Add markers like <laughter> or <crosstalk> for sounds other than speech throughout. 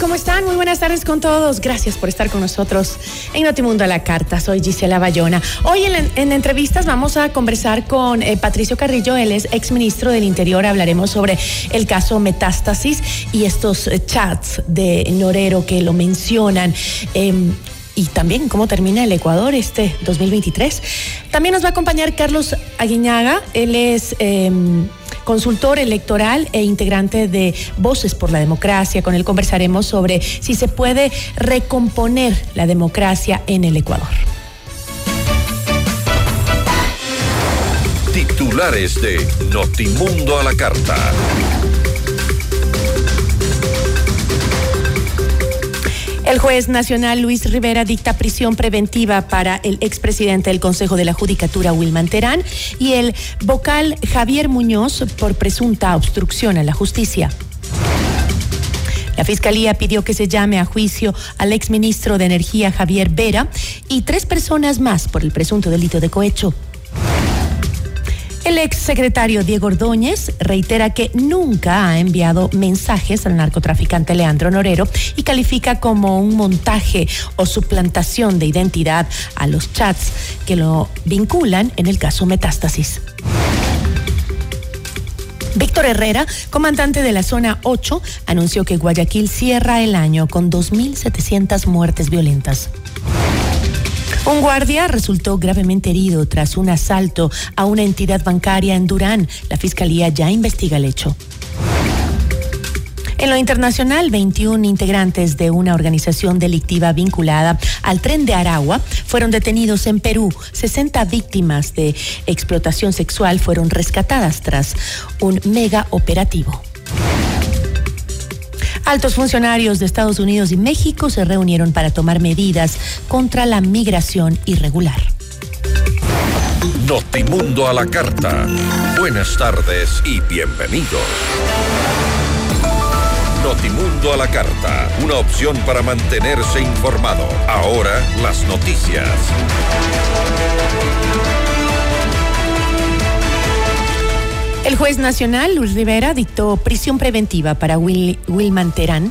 ¿Cómo están? Muy buenas tardes con todos. Gracias por estar con nosotros en Notimundo a la Carta. Soy Gisela Bayona. Hoy en, entrevistas vamos a conversar con eh, Patricio Carrillo. Él es exministro del Interior. Hablaremos sobre el caso Metástasis y estos eh, chats de Norero que lo mencionan. Em, y también cómo termina el Ecuador este 2023. También nos va a acompañar Carlos Aguiñaga. Él es em, consultor electoral e integrante de Voces por la Democracia. Con él conversaremos sobre si se puede recomponer la democracia en el Ecuador. Titulares de Notimundo a la Carta. El juez nacional Luis Rivera dicta prisión preventiva para el expresidente del Consejo de la Judicatura, Wilman Terán, y el vocal Javier Muñoz por presunta obstrucción a la justicia. La Fiscalía pidió que se llame a juicio al exministro de Energía Javier Vera y tres personas más por el presunto delito de cohecho. El exsecretario Diego Ordóñez reitera que nunca ha enviado mensajes al narcotraficante Leandro Norero y califica como un montaje o suplantación de identidad a los chats que lo vinculan en el caso Metástasis. Víctor Herrera, comandante de la zona 8, anunció que Guayaquil cierra el año con 2.700 muertes violentas. Un guardia resultó gravemente herido tras un asalto a una entidad bancaria en Durán. La fiscalía ya investiga el hecho. En lo internacional, 21 integrantes de una organización delictiva vinculada al tren de Aragua fueron detenidos en Perú. 60 víctimas de explotación sexual fueron rescatadas tras un mega operativo. Altos funcionarios de Estados Unidos y México se reunieron para tomar medidas contra la migración irregular. Notimundo a la carta. Buenas tardes y bienvenidos. Notimundo a la carta, una opción para mantenerse informado. Ahora las noticias. El juez nacional, Luis Rivera, dictó prisión preventiva para Will, Wilman Terán,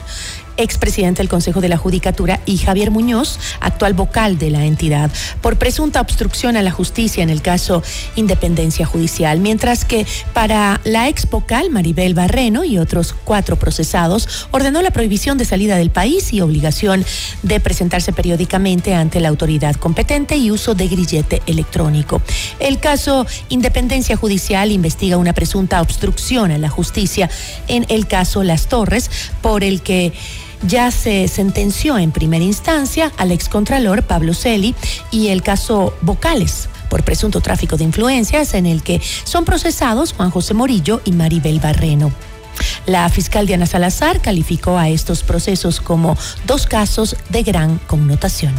expresidente del Consejo de la Judicatura, y Javier Muñoz, actual vocal de la entidad, por presunta obstrucción a la justicia en el caso Independencia Judicial, mientras que para la ex vocal Maribel Barreno y otros cuatro procesados ordenó la prohibición de salida del país y obligación de presentarse periódicamente ante la autoridad competente y uso de grillete electrónico. El caso Independencia Judicial investiga una presunta obstrucción a la justicia en el caso Las Torres, por el que ya se sentenció en primera instancia al excontralor Pablo Celi y el caso Vocales por presunto tráfico de influencias en el que son procesados Juan José Morillo y Maribel Barreno. La fiscal Diana Salazar calificó a estos procesos como dos casos de gran connotación.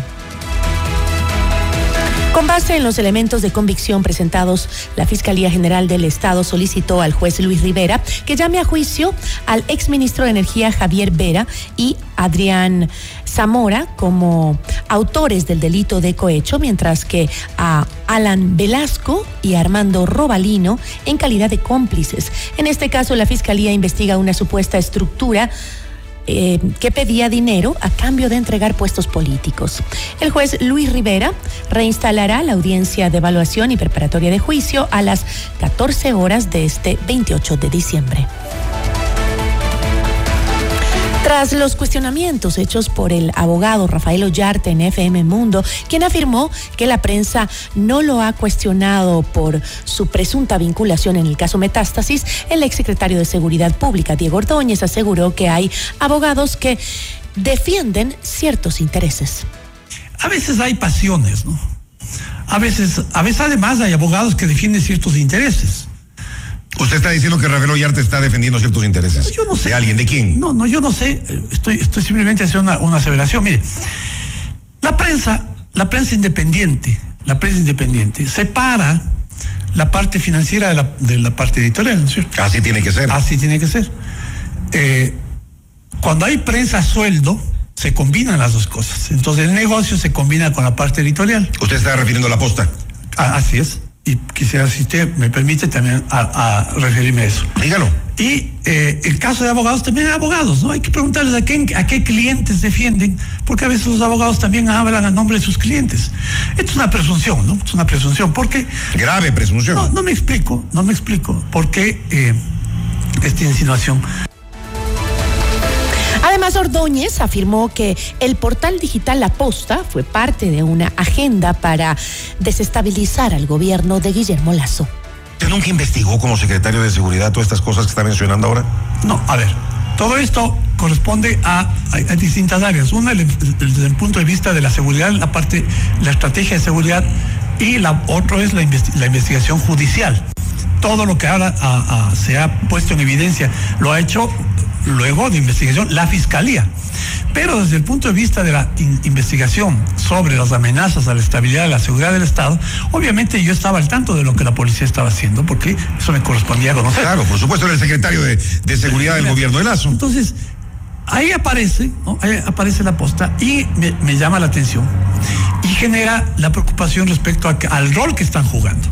Con base en los elementos de convicción presentados, la Fiscalía General del Estado solicitó al juez Luis Rivera que llame a juicio al exministro de Energía Javier Vera y Adrián Zamora como autores del delito de cohecho, mientras que a Alan Velasco y Armando Robalino en calidad de cómplices. En este caso, la Fiscalía investiga una supuesta estructura eh, que pedía dinero a cambio de entregar puestos políticos. El juez Luis Rivera reinstalará la audiencia de evaluación y preparatoria de juicio a las 14 horas de este 28 de diciembre. Tras los cuestionamientos hechos por el abogado Rafael Ollarte en FM Mundo, quien afirmó que la prensa no lo ha cuestionado por su presunta vinculación en el caso Metástasis, el exsecretario de Seguridad Pública, Diego Ordóñez, aseguró que hay abogados que defienden ciertos intereses. A veces hay pasiones, ¿no? A veces, a veces además hay abogados que defienden ciertos intereses. Usted está diciendo que Rafael Ollarte está defendiendo ciertos intereses. Yo no sé. ¿De alguien? ¿De quién? No, no, yo no sé. Estoy, estoy simplemente haciendo una, una aseveración. Mire, la prensa, la prensa independiente, la prensa independiente separa la parte financiera de la, de la parte editorial, ¿no es cierto? Así tiene que ser. Así tiene que ser. Eh, cuando hay prensa a sueldo, se combinan las dos cosas. Entonces el negocio se combina con la parte editorial. ¿Usted está refiriendo a la posta? Ah, así es. Y quisiera, si usted me permite, también a, a referirme a eso. Dígalo. Y eh, el caso de abogados también hay abogados, ¿no? Hay que preguntarles a qué, a qué clientes defienden, porque a veces los abogados también hablan a nombre de sus clientes. Esto es una presunción, ¿no? Es una presunción, porque... Grave presunción. No, no me explico, no me explico por qué eh, esta insinuación. Además, Ordóñez afirmó que el portal digital La Posta fue parte de una agenda para desestabilizar al gobierno de Guillermo Lazo. ¿Usted nunca investigó como secretario de Seguridad todas estas cosas que está mencionando ahora? No, a ver, todo esto corresponde a, a- a distintas áreas. Una, el- el- desde el punto de vista de la seguridad, la parte, la estrategia de seguridad, y la otro es la, investi- la investigación judicial. Todo lo que ahora a- a- se ha puesto en evidencia lo ha hecho luego de investigación la fiscalía. Pero desde el punto de vista de la in- investigación sobre las amenazas a la estabilidad y la seguridad del Estado, obviamente yo estaba al tanto de lo que la policía estaba haciendo, porque eso me correspondía conocer. Claro, por supuesto, era el secretario de, de Seguridad del gobierno de Lazo. Entonces, ahí aparece, ¿no? ahí aparece la posta y me, me llama la atención y genera la preocupación respecto a que- al rol que están jugando.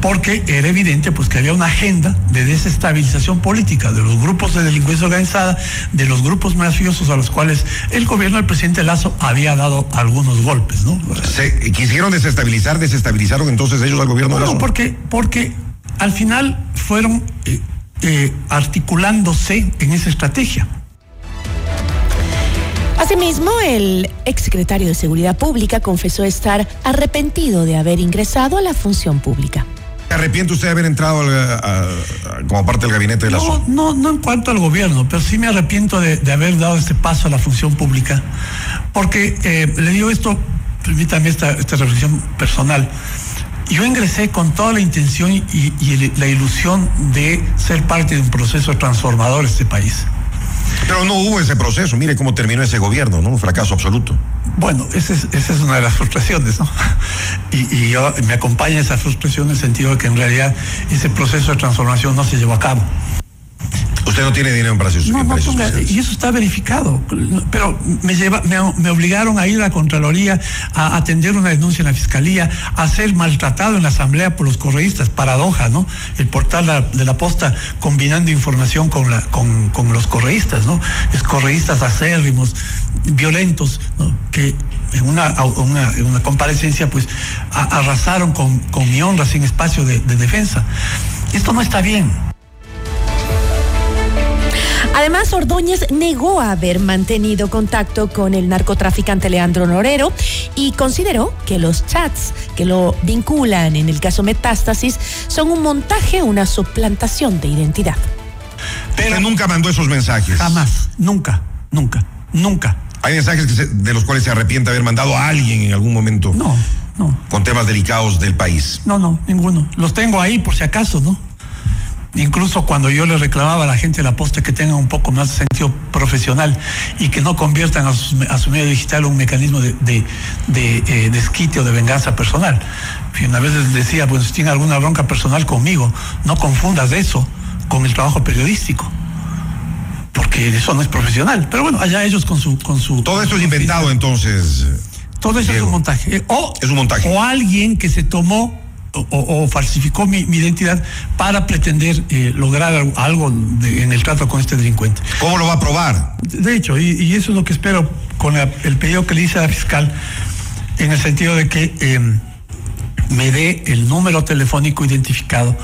Porque era evidente pues que había una agenda de desestabilización política de los grupos de delincuencia organizada, de los grupos mafiosos a los cuales el gobierno del presidente Lazo había dado algunos golpes, ¿no? Se quisieron desestabilizar, desestabilizaron entonces ellos al gobierno de No, Lazo. porque, porque al final fueron eh, eh, articulándose en esa estrategia. Asimismo, el exsecretario de Seguridad Pública confesó estar arrepentido de haber ingresado a la función pública. ¿Se arrepiente usted de haber entrado al- a- a- como parte del gabinete de Lazo? No, no, no en cuanto al gobierno, pero sí me arrepiento de, de haber dado este paso a la función pública, porque eh, le digo esto, permítame esta, esta reflexión personal. Yo ingresé con toda la intención y, y la ilusión de ser parte de un proceso transformador de este país. Pero no hubo ese proceso. Mire cómo terminó ese gobierno, ¿no? Un fracaso absoluto. Bueno, esa es, esa es una de las frustraciones, ¿no? <laughs> Y, yo me acompaña esa frustración en el sentido de que en realidad ese proceso de transformación no se llevó a cabo. Usted no tiene dinero en precios, No, y eso está verificado. Pero me, lleva, me, me obligaron a ir a la Contraloría, a atender una denuncia en la Fiscalía, a ser maltratado en la Asamblea por los correístas. Paradoja, ¿no? El portal de la posta combinando información con, la, con, con los correístas, ¿no? Es correístas acérrimos, violentos, ¿no? Que en una, una, en una comparecencia, pues, a- arrasaron con, con mi honra sin espacio de, de defensa. Esto no está bien. Además, Ordóñez negó haber mantenido contacto con el narcotraficante Leandro Norero y consideró que los chats que lo vinculan en el caso Metástasis son un montaje, una suplantación de identidad. Pero nunca mandó esos mensajes. Jamás, nunca, nunca, nunca. Hay mensajes que se- de los cuales se arrepiente haber mandado a alguien en algún momento No, no, con temas delicados del país. no, no, ninguno. Los tengo ahí por si acaso, ¿no? Incluso cuando yo le reclamaba a la gente de la posta que tenga un poco más de sentido profesional y que no conviertan a, su medio digital un mecanismo de, de, de, eh, desquite o de venganza personal. Y una vez les decía, pues si tiene alguna bronca personal conmigo, no confundas eso con el trabajo periodístico. Porque eso no es profesional. Pero bueno, allá ellos con su... Con su Todo esto es inventado entonces. Todo eso es Diego. un montaje. Eh, O, Es un montaje. O alguien que se tomó o, falsificó mi, identidad para pretender eh, lograr algo en el trato con este delincuente. ¿Cómo lo va a probar? De hecho, y, eso es lo que espero con el pedido que le hice a la fiscal, en el sentido de que em, me dé el número telefónico identificado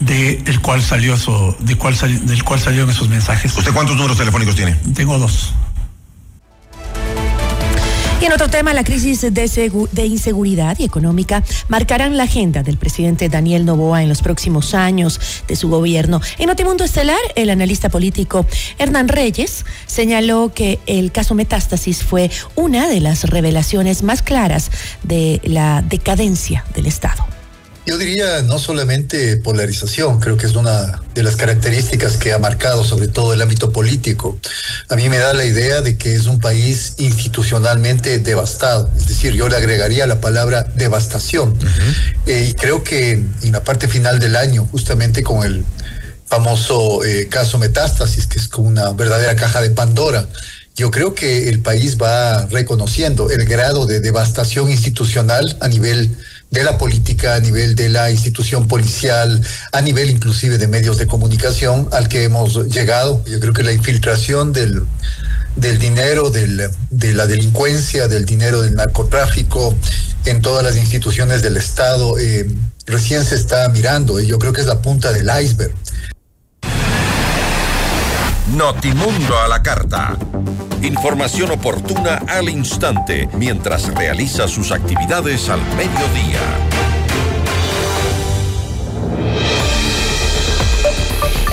de el cual salió eso, de cuál del cual salieron esos mensajes. ¿Usted cuántos números telefónicos tiene? Tengo dos. Y en otro tema, la crisis de, inseguridad y económica marcarán la agenda del presidente Daniel Novoa en los próximos años de su gobierno. En Notimundo Estelar, el analista político Hernán Reyes señaló que el caso Metástasis fue una de las revelaciones más claras de la decadencia del Estado. Yo diría no solamente polarización, creo que es una de las características que ha marcado sobre todo el ámbito político. A mí me da la idea de que es un país institucionalmente devastado, es decir, yo le agregaría la palabra devastación. Eh, y creo que en la parte final del año, justamente con el famoso eh, caso Metástasis, que es como una verdadera caja de Pandora, yo creo que el país va reconociendo el grado de devastación institucional a nivel de la política, a nivel de la institución policial, a nivel inclusive de medios de comunicación al que hemos llegado. Yo creo que la infiltración del, del dinero, del, de la delincuencia, del dinero del narcotráfico en todas las instituciones del Estado, eh, recién se está mirando y yo creo que es la punta del iceberg. Notimundo a la carta. Información oportuna al instante mientras realiza sus actividades al mediodía.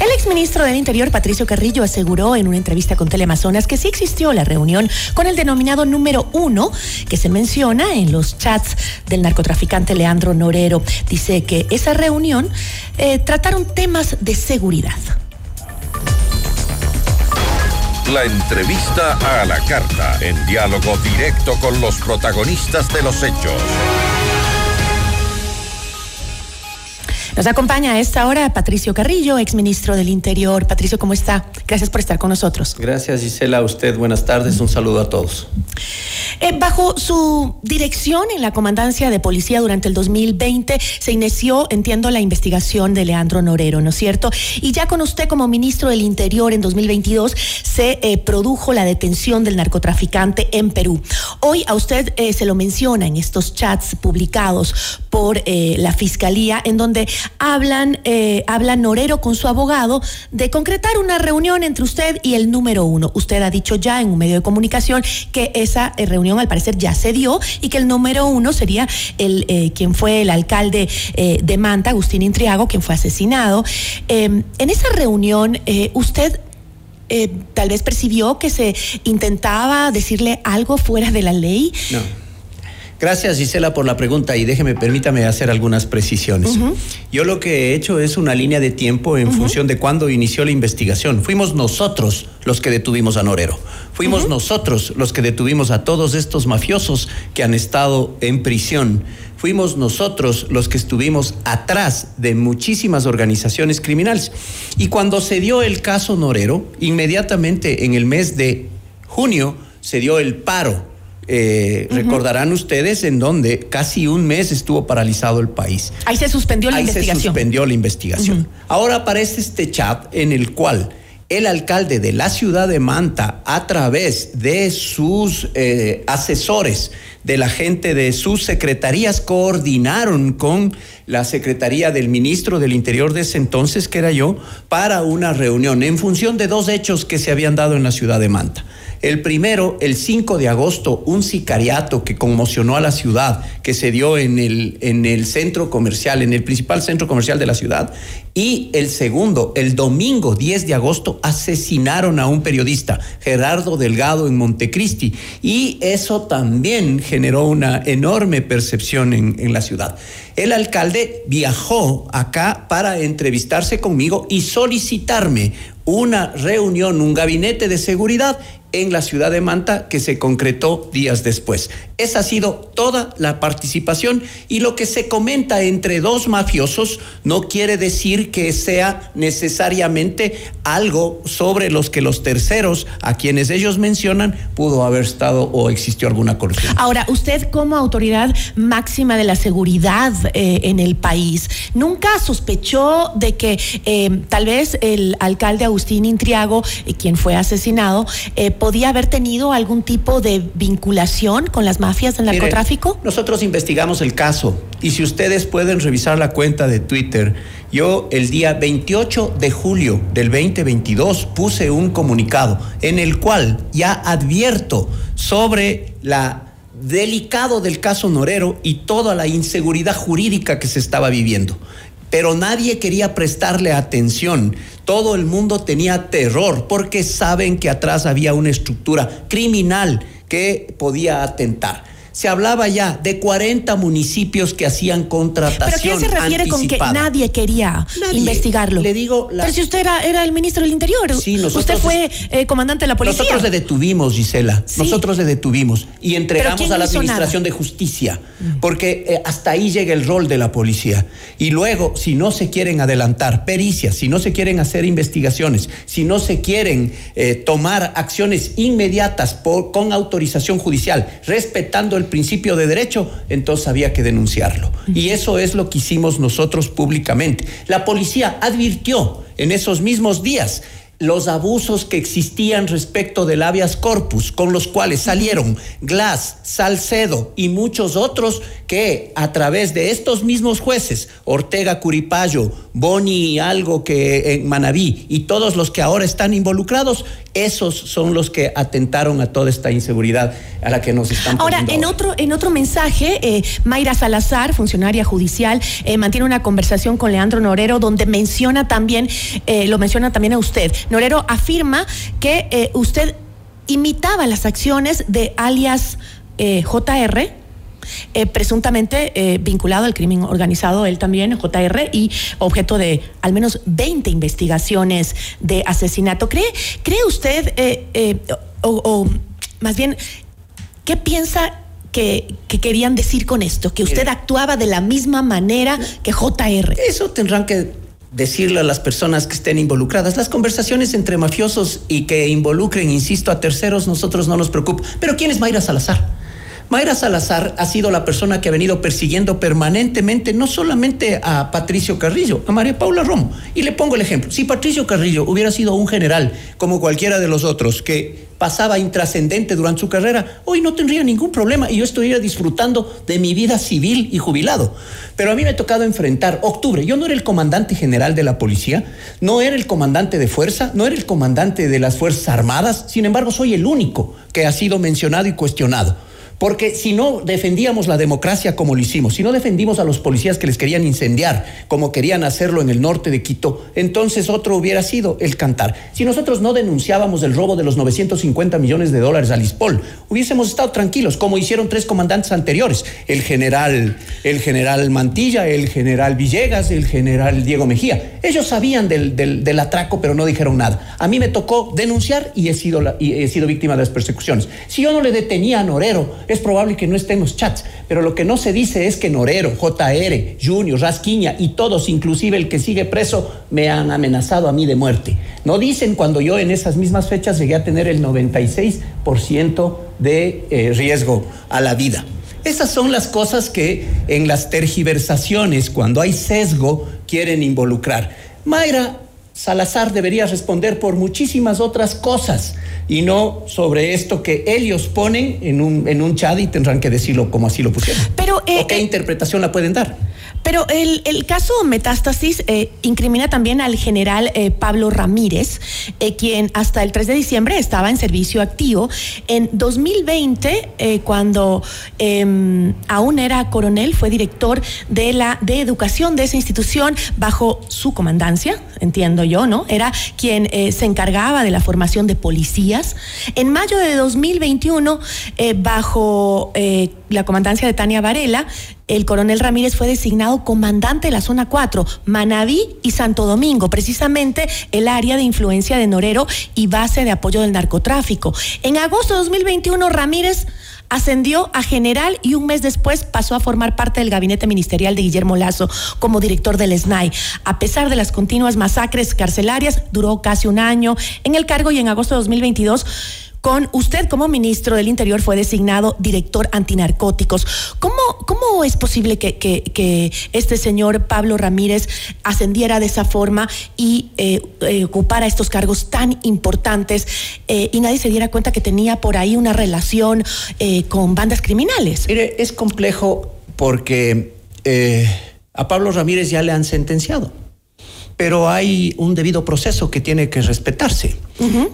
El exministro del Interior, Patricio Carrillo, aseguró en una entrevista con Teleamazonas que sí existió la reunión con el denominado número uno que se menciona en los chats del narcotraficante Leandro Norero. Dice que esa reunión eh, trataron temas de seguridad. La entrevista a la carta, en diálogo directo con los protagonistas de los hechos. Nos acompaña a esta hora Patricio Carrillo, exministro del Interior. Patricio, ¿cómo está? Gracias por estar con nosotros. Gracias, Gisela. A usted, buenas tardes. Un saludo a todos. Eh, bajo su dirección en la comandancia de policía durante el 2020 se inició, entiendo, la investigación de Leandro Norero, ¿no es cierto? Y ya con usted como ministro del Interior en 2022 se eh, produjo la detención del narcotraficante en Perú. Hoy a usted eh, se lo menciona en estos chats publicados por la Fiscalía, en donde hablan, habla Norero con su abogado de concretar una reunión entre usted y el número uno. Usted ha dicho ya en un medio de comunicación que esa eh, al parecer ya se dio y que el número uno sería el eh, quien fue el alcalde de Manta, Agustín Intriago, quien fue asesinado. Em, en esa reunión, usted tal vez percibió que se intentaba decirle algo fuera de la ley. No. Gracias Gisela por la pregunta y déjeme, permítame hacer algunas precisiones. Yo lo que he hecho es una línea de tiempo en función de cuándo inició la investigación. Fuimos nosotros los que detuvimos a Norero. Fuimos nosotros los que detuvimos a todos estos mafiosos que han estado en prisión. Fuimos nosotros los que estuvimos atrás de muchísimas organizaciones criminales. Y cuando se dio el caso Norero, inmediatamente en el mes de junio se dio el paro eh, recordarán ustedes en donde casi un mes estuvo paralizado el país. Ahí se suspendió la investigación. Se suspendió la investigación. Ahora aparece este chat en el cual el alcalde de la ciudad de Manta, a través de sus eh, asesores, de la gente de sus secretarías, coordinaron con la secretaría del ministro del Interior de ese entonces, que era yo, para una reunión en función de dos hechos que se habían dado en la ciudad de Manta. El primero, el 5 de agosto, un sicariato que conmocionó a la ciudad, que se dio en el, en el centro comercial, en el principal centro comercial de la ciudad. Y el segundo, el domingo 10 de agosto, asesinaron a un periodista, Gerardo Delgado, en Montecristi. Y eso también generó una enorme percepción en, en la ciudad. El alcalde viajó acá para entrevistarse conmigo y solicitarme una reunión, un gabinete de seguridad en la ciudad de Manta que se concretó días después. Esa ha sido toda la participación y lo que se comenta entre dos mafiosos no quiere decir que sea necesariamente algo sobre los que los terceros a quienes ellos mencionan pudo haber estado o existió alguna corrupción. Ahora, usted como autoridad máxima de la seguridad eh, en el país, ¿nunca sospechó de que eh, tal vez el alcalde Agustín Intriago, eh, quien fue asesinado, podía haber tenido algún tipo de vinculación con las mafias del narcotráfico? nosotros investigamos el caso y si ustedes pueden revisar la cuenta de Twitter, yo el día 28 de julio del 2022 puse un comunicado en el cual ya advierto sobre la delicado del caso Norero y toda la inseguridad jurídica que se estaba viviendo pero nadie quería prestarle atención. Todo el mundo tenía terror porque saben que atrás había una estructura criminal que podía atentar se hablaba ya de 40 municipios que hacían contratación ¿Pero qué se refiere con que nadie quería investigarlo? Le digo... Pero si usted era, era, el ministro del Interior. Sí, nosotros... Usted fue eh, comandante de la policía. Nosotros le detuvimos, Gisela. Nosotros le detuvimos y entregamos a la Administración de Justicia. Mm. Porque eh, hasta ahí llega el rol de la policía. Y luego, si no se quieren adelantar pericias, si no se quieren hacer investigaciones, si no se quieren eh, tomar acciones inmediatas por, con autorización judicial, respetando el el principio de derecho, entonces había que denunciarlo. Y eso es lo que hicimos nosotros públicamente. La policía advirtió en esos mismos días los abusos que existían respecto del habeas corpus, con los cuales salieron Glass, Salcedo y muchos otros que a través de estos mismos jueces, Ortega Curipayo, Boni algo que en Manabí y todos los que ahora están involucrados, esos son los que atentaron a toda esta inseguridad a la que nos están Ahora, en otro, en otro mensaje, eh, Mayra Salazar, funcionaria judicial, eh, mantiene una conversación con Leandro Norero donde menciona también, eh, lo menciona también a usted. Norero afirma que usted imitaba las acciones de alias JR eh, presuntamente eh, vinculado al crimen organizado, él también, JR, y objeto de al menos 20 investigaciones de asesinato. ¿Cree, cree usted, eh, o, más bien, qué piensa que, que, querían decir con esto? Que usted actuaba de la misma manera que JR. Eso tendrán que decirle a las personas que estén involucradas. Las conversaciones entre mafiosos y que involucren, insisto, a terceros, nosotros no nos preocupa. Pero ¿quién es Mayra Salazar? Mayra Salazar ha sido la persona que ha venido persiguiendo permanentemente no solamente a Patricio Carrillo, a María Paula Romo. Y le pongo el ejemplo. Si Patricio Carrillo hubiera sido un general como cualquiera de los otros que pasaba intrascendente durante su carrera, hoy no tendría ningún problema y yo estaría disfrutando de mi vida civil y jubilado. Pero a mí me ha tocado enfrentar octubre. Yo no era el comandante general de la policía, no era el comandante de fuerza, no era el comandante de las Fuerzas Armadas, sin embargo soy el único que ha sido mencionado y cuestionado. Porque si no defendíamos la democracia como lo hicimos, si no defendimos a los policías que les querían incendiar como querían hacerlo en el norte de Quito, entonces otro hubiera sido el cantar. Si nosotros no denunciábamos el robo de los 950 millones de dólares al ISPOL, hubiésemos estado tranquilos, como hicieron tres comandantes anteriores, el general, el general Mantilla, el general Villegas, el general Diego Mejía. Ellos sabían del, del, atraco, pero no dijeron nada. A mí me tocó denunciar y he sido, y he sido víctima de las persecuciones. Si yo no le detenía a Norero, es probable que no esté en los chats, pero lo que no se dice es que Norero, JR, Junior, Rasquiña y todos, inclusive el que sigue preso, me han amenazado a mí de muerte. No dicen cuando yo en esas mismas fechas llegué a tener el 96% de eh, riesgo a la vida. Esas son las cosas que en las tergiversaciones, cuando hay sesgo, quieren involucrar. Mayra Salazar debería responder por muchísimas otras cosas y no sobre esto que ellos ponen en un, en un chat y tendrán que decirlo como así lo pusieron. Pero, eh, ¿O qué eh, interpretación la pueden dar? Pero el, el caso Metástasis eh, incrimina también al general eh, Pablo Ramírez, quien hasta el 3 de diciembre estaba en servicio activo. En 2020, cuando em, aún era coronel, fue director de la de educación de esa institución bajo su comandancia, entiendo yo, ¿no? Era quien se encargaba de la formación de policías En mayo de 2021, eh, bajo eh, la comandancia de Tania Varela, el coronel Ramírez fue designado comandante de la zona 4, Manabí y Santo Domingo, precisamente el área de influencia de Norero y base de apoyo del narcotráfico. En agosto de 2021, Ramírez ascendió a general y un mes después pasó a formar parte del gabinete ministerial de Guillermo Lazo como director del SNAI. A pesar de las continuas masacres carcelarias, duró casi un año en el cargo y en agosto de 2022 con usted como ministro del Interior fue designado director antinarcóticos. ¿Cómo, cómo es posible que, que, este señor Pablo Ramírez ascendiera de esa forma y eh, eh, ocupara estos cargos tan importantes eh, y nadie se diera cuenta que tenía por ahí una relación con bandas criminales? Mire, es complejo porque a Pablo Ramírez ya le han sentenciado pero hay un debido proceso que tiene que respetarse.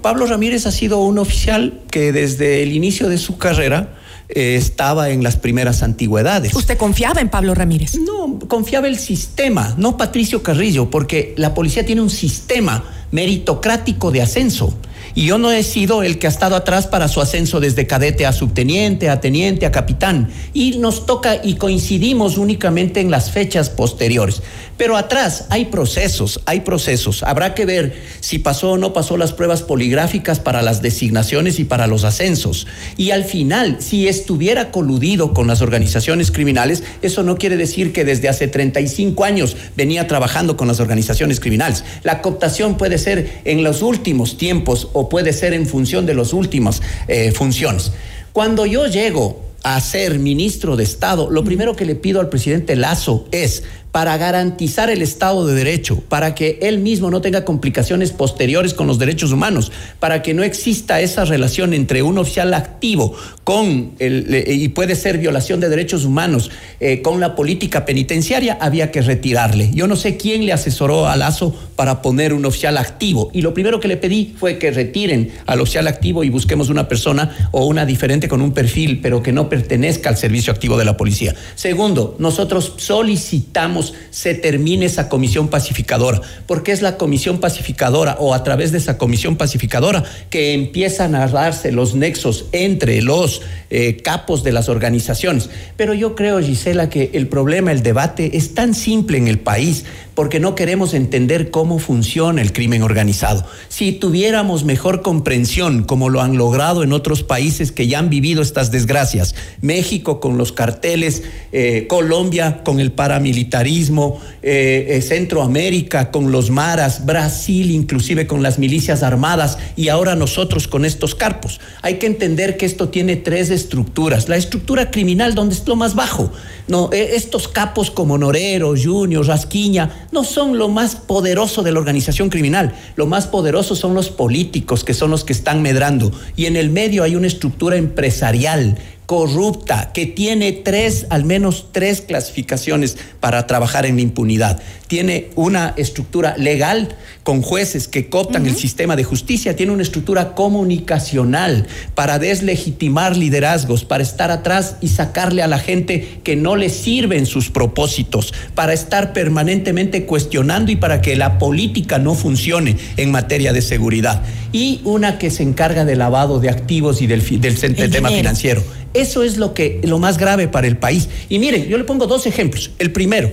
Pablo Ramírez ha sido un oficial que desde el inicio de su carrera eh, estaba en las primeras antigüedades. ¿Usted confiaba en Pablo Ramírez? No, confiaba el sistema, no Patricio Carrillo, porque la policía tiene un sistema meritocrático de ascenso. Y yo no he sido el que ha estado atrás para su ascenso desde cadete a subteniente, a teniente, a capitán. Y nos toca y coincidimos únicamente en las fechas posteriores. Pero atrás hay procesos, hay procesos. Habrá que ver si pasó o no pasó las pruebas poligráficas para las designaciones y para los ascensos. Y al final, si estuviera coludido con las organizaciones criminales, eso no quiere decir que desde hace 35 años venía trabajando con las organizaciones criminales. La cooptación puede ser en los últimos tiempos o puede ser en función de las últimas eh, funciones. Cuando yo llego a ser ministro de Estado, lo primero que le pido al presidente Lazo es para garantizar el Estado de Derecho, para que él mismo no tenga complicaciones posteriores con los derechos humanos, para que no exista esa relación entre un oficial activo con el, y puede ser violación de derechos humanos eh, con la política penitenciaria, había que retirarle. Yo no sé quién le asesoró a Lazo para poner un oficial activo y lo primero que le pedí fue que retiren al oficial activo y busquemos una persona o una diferente con un perfil, pero que no pertenezca al servicio activo de la policía. Segundo, nosotros solicitamos se termine esa comisión pacificadora, porque es la comisión pacificadora o a través de esa comisión pacificadora que empiezan a darse los nexos entre los eh, capos de las organizaciones. Pero yo creo, Gisela, que el problema, el debate es tan simple en el país porque no queremos entender cómo funciona el crimen organizado. Si tuviéramos mejor comprensión, como lo han logrado en otros países que ya han vivido estas desgracias, México con los carteles, eh, Colombia con el paramilitarismo, eh, eh, Centroamérica con los maras, Brasil inclusive con las milicias armadas y ahora nosotros con estos carpos. Hay que entender que esto tiene tres estructuras. La estructura criminal, donde es lo más bajo. No, estos capos como Norero, Junior, Rasquiña, no son lo más poderoso de la organización criminal. Lo más poderoso son los políticos, que son los que están medrando. Y en el medio hay una estructura empresarial corrupta que tiene tres, al menos tres clasificaciones para trabajar en la impunidad. Tiene una estructura legal con jueces que cooptan el sistema de justicia, tiene una estructura comunicacional para deslegitimar liderazgos, para estar atrás y sacarle a la gente que no le sirven sus propósitos, para estar permanentemente cuestionando y para que la política no funcione en materia de seguridad. Y una que se encarga del lavado de activos y del, del tema financiero. Eso es lo que lo más grave para el país. Y miren, yo le pongo dos ejemplos. El primero,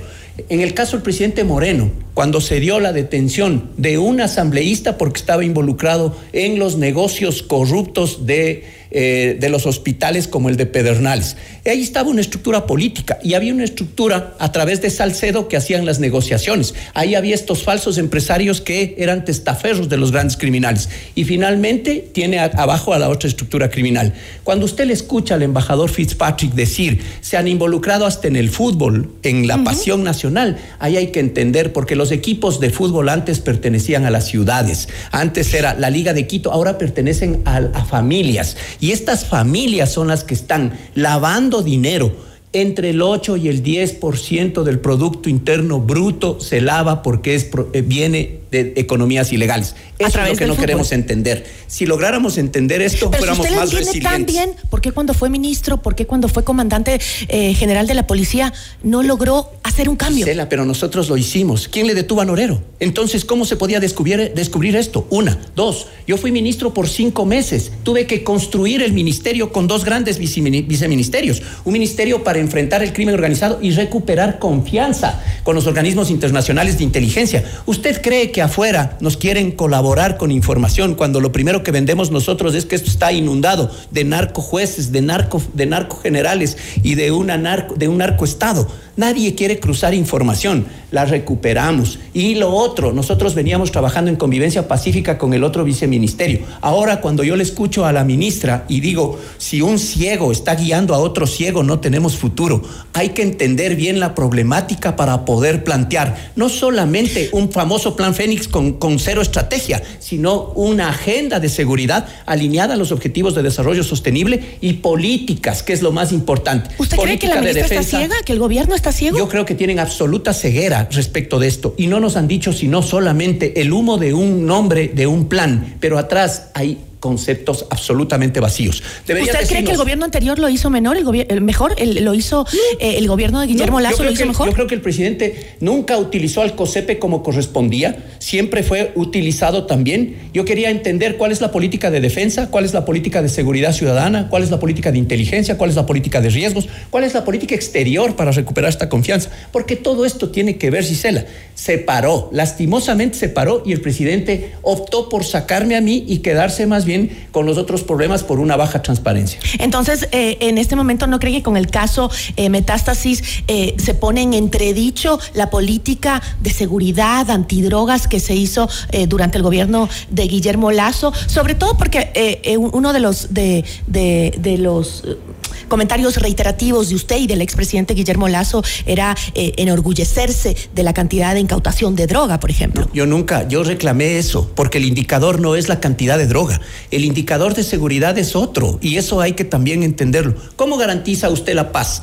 en el caso del presidente Moreno, cuando se dio la detención de un asambleísta porque estaba involucrado en los negocios corruptos de eh, de los hospitales como el de Pedernales. Ahí estaba una estructura política y había una estructura a través de Salcedo que hacían las negociaciones. Ahí había estos falsos empresarios que eran testaferros de los grandes criminales. Y finalmente tiene abajo a la otra estructura criminal. Cuando usted le escucha al embajador Fitzpatrick decir, se han involucrado hasta en el fútbol, en la pasión nacional, ahí hay que entender, porque los equipos de fútbol antes pertenecían a las ciudades, antes era la Liga de Quito, ahora pertenecen a, a familias. Y estas familias son las que están lavando dinero. Entre el 8 y el 10% del Producto Interno Bruto se lava porque es, eh, viene de economías ilegales. Eso es lo que no queremos entender. Si lográramos entender esto, Pero fuéramos si usted más entiende tan resilientes. bien, ¿por qué cuando fue ministro, por qué cuando fue comandante eh, general de la policía no logró hacer un cambio? Gisela, pero nosotros lo hicimos. ¿Quién le detuvo a Norero? Entonces, ¿cómo se podía descubrir, descubrir esto? Una. Dos. Yo fui ministro por cinco meses. Tuve que construir el ministerio con dos grandes vicemini- viceministerios. Un ministerio para enfrentar el crimen organizado y recuperar confianza con los organismos internacionales de inteligencia. ¿Usted cree que afuera nos quieren colaborar con información cuando lo primero que vendemos nosotros es que esto está inundado de narcojueces, de narco, de narcogenerales y de, una narco, de un narcoestado? Nadie quiere cruzar información, la recuperamos. Y lo otro, nosotros veníamos trabajando en convivencia pacífica con el otro viceministerio. Ahora, cuando yo le escucho a la ministra y digo, si un ciego está guiando a otro ciego, no tenemos futuro. Hay que entender bien la problemática para poder plantear no solamente un famoso plan Fénix con, con cero estrategia, sino una agenda de seguridad alineada a los objetivos de desarrollo sostenible y políticas, que es lo más importante. ¿Usted cree que la Política ministra está ciega, que el gobierno está Yo creo que tienen absoluta ceguera respecto de esto. Y no nos han dicho sino solamente el humo de un nombre, de un plan, pero atrás hay conceptos absolutamente vacíos. Deberían ¿Usted cree que el gobierno anterior lo hizo menor, el, el mejor, el- lo hizo eh, el gobierno de Guillermo No, Lazo lo hizo que- mejor? Yo creo que el presidente nunca utilizó al COSEPE como correspondía, siempre fue utilizado también. Yo quería entender cuál es la política de defensa, cuál es la política de seguridad ciudadana, cuál es la política de inteligencia, cuál es la política de riesgos, cuál es la política exterior para recuperar esta confianza, porque todo esto tiene que ver, Gisela, se paró, lastimosamente se paró y el presidente optó por sacarme a mí y quedarse más bien con los otros problemas por una baja transparencia. Entonces, eh, en este momento, ¿no cree que con el caso eh, Metástasis eh, se pone en entredicho la política de seguridad antidrogas que se hizo durante el gobierno de Guillermo Lazo? Sobre todo porque uno de los, de, de- de los comentarios reiterativos de usted y del expresidente Guillermo Lazo era eh, enorgullecerse de la cantidad de incautación de droga, por ejemplo. Yo nunca, yo reclamé eso, porque el indicador no es la cantidad de droga, el indicador de seguridad es otro, y eso hay que también entenderlo. ¿Cómo garantiza usted la paz?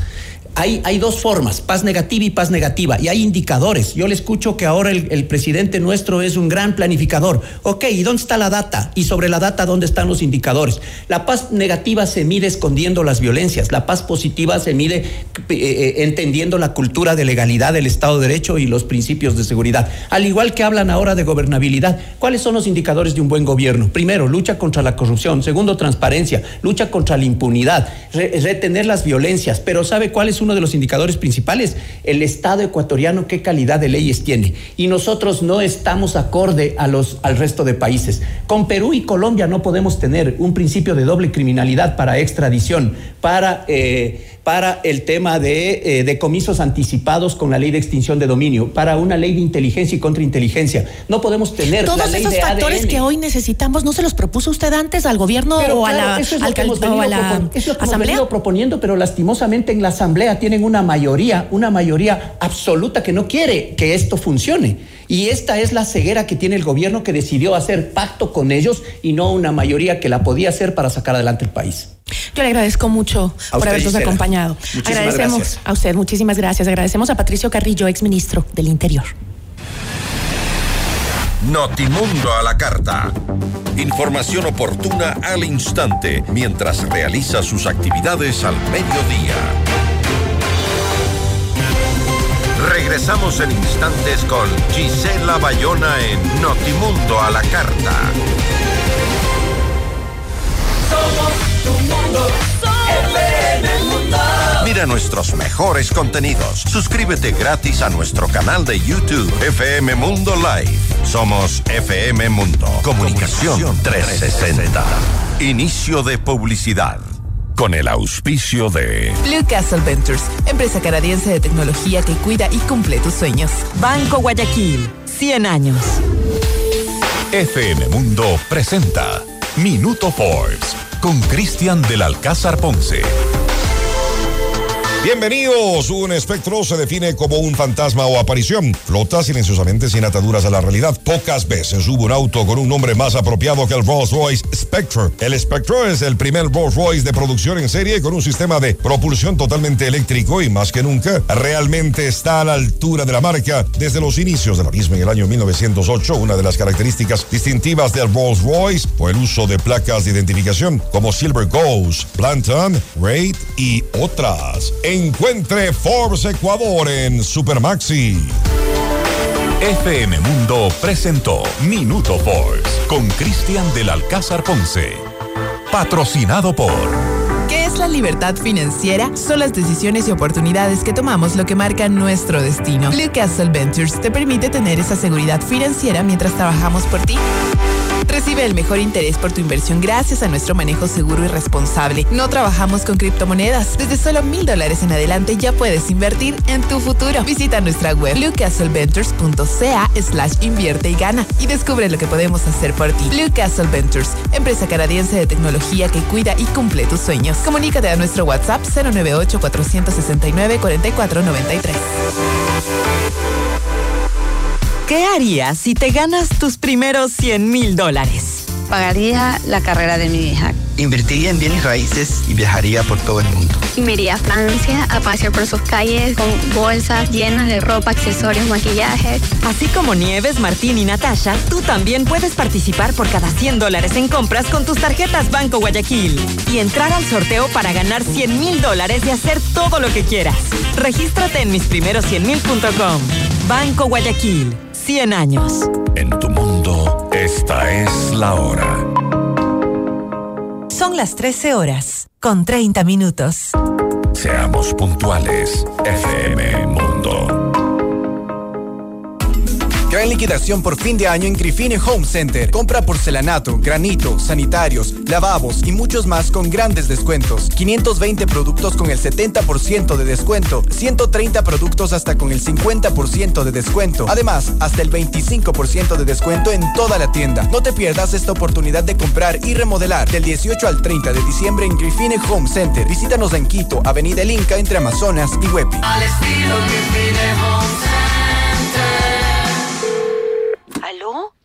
Hay, hay dos formas, paz negativa y paz negativa, y hay indicadores. Yo le escucho que ahora el, el presidente nuestro es un gran planificador. Ok, ¿y dónde está la data? Y sobre la data, ¿dónde están los indicadores? La paz negativa se mide escondiendo las violencias, la paz positiva se mide eh, eh, entendiendo la cultura de legalidad, del Estado de Derecho y los principios de seguridad. Al igual que hablan ahora de gobernabilidad, ¿cuáles son los indicadores de un buen gobierno? Primero, lucha contra la corrupción. Segundo, transparencia. Lucha contra la impunidad. Re- retener las violencias. Pero ¿sabe cuál es uno de los indicadores principales? El Estado ecuatoriano, qué calidad de leyes tiene. Y nosotros no estamos acorde a los, al resto de países. Con Perú y Colombia no podemos tener un principio de doble criminalidad para extradición, para... eh, para el tema de eh, decomisos anticipados con la ley de extinción de dominio, para una ley de inteligencia y contrainteligencia. No podemos tener la Todos ley esos de factores ADN. que hoy necesitamos, ¿no se los propuso usted antes al gobierno Pero o a claro, la, eso es al o a la propon- es lo que hemos asamblea? venido proponiendo, pero lastimosamente en la asamblea tienen una mayoría, una mayoría absoluta que no quiere que esto funcione. Y esta es la ceguera que tiene el gobierno que decidió hacer pacto con ellos y no una mayoría que la podía hacer para sacar adelante el país. Yo le agradezco mucho A por habernos acompañado. Muchísimas Agradecemos gracias. a usted, muchísimas gracias. Agradecemos a Patricio Carrillo, exministro del Interior. Notimundo a la carta. Información oportuna al instante mientras realiza sus actividades al mediodía. Regresamos en instantes con Gisela Bayona en Notimundo a la carta. Mira nuestros mejores contenidos. Suscríbete gratis a nuestro canal de YouTube FM Mundo Live. Somos FM Mundo. Comunicación 360. Inicio de publicidad. Con el auspicio de Blue Castle Ventures, empresa canadiense de tecnología que cuida y cumple tus sueños. Banco Guayaquil, 100 años. FM Mundo presenta Minuto Forbes con Cristian del Alcázar Ponce. Bienvenidos. Un espectro se define como un fantasma o aparición. Flota silenciosamente sin ataduras a la realidad. Pocas veces hubo un auto con un nombre más apropiado que el Rolls Royce Spectre. El Spectre es el primer Rolls Royce de producción en serie con un sistema de propulsión totalmente eléctrico y más que nunca realmente está a la altura de la marca desde los inicios de la misma en el año 1908. Una de las características distintivas del Rolls Royce fue el uso de placas de identificación como Silver Ghost, Blanton, Raid y otras. Encuentre Forbes Ecuador en Supermaxi. FM Mundo presentó Minuto Forbes con Cristian del Alcázar Ponce. Patrocinado por... ¿Qué es la libertad financiera? Son las decisiones y oportunidades que tomamos lo que marca nuestro destino. Blue Castle Ventures te permite tener esa seguridad financiera mientras trabajamos por ti. Recibe el mejor interés por tu inversión gracias a nuestro manejo seguro y responsable. No trabajamos con criptomonedas. Desde solo mil dólares en adelante ya puedes invertir en tu futuro. Visita nuestra web bluecastleventures.ca slash invierte y gana y descubre lo que podemos hacer por ti. Blue Castle Ventures, empresa canadiense de tecnología que cuida y cumple tus sueños. Comunícate a nuestro WhatsApp 098 469 4493. ¿Qué harías si te ganas tus primeros 100 mil dólares? Pagaría la carrera de mi hija. Invertiría en bienes raíces y viajaría por todo el mundo. Y me iría a Francia a pasear por sus calles con bolsas llenas de ropa, accesorios, maquillaje. Así como Nieves, Martín y Natasha, tú también puedes participar por cada 100 dólares en compras con tus tarjetas Banco Guayaquil y entrar al sorteo para ganar 100 mil dólares y hacer todo lo que quieras. Regístrate en misprimeros100mil.com. Banco Guayaquil. 100 años. En tu esta es la hora. Son las 13 horas, con 30 minutos. Seamos puntuales, FM Mundo. Gran liquidación por fin de año en Grifine Home Center. Compra porcelanato, granito, sanitarios, lavabos y muchos más con grandes descuentos. 520 productos con el 70% de descuento. 130 productos hasta con el 50% de descuento. Además, hasta el 25% de descuento en toda la tienda. No te pierdas esta oportunidad de comprar y remodelar del 18 al 30 de diciembre en Grifine Home Center. Visítanos en Quito, Avenida El Inca entre Amazonas y Huepi. Al estilo Grifine Home Center.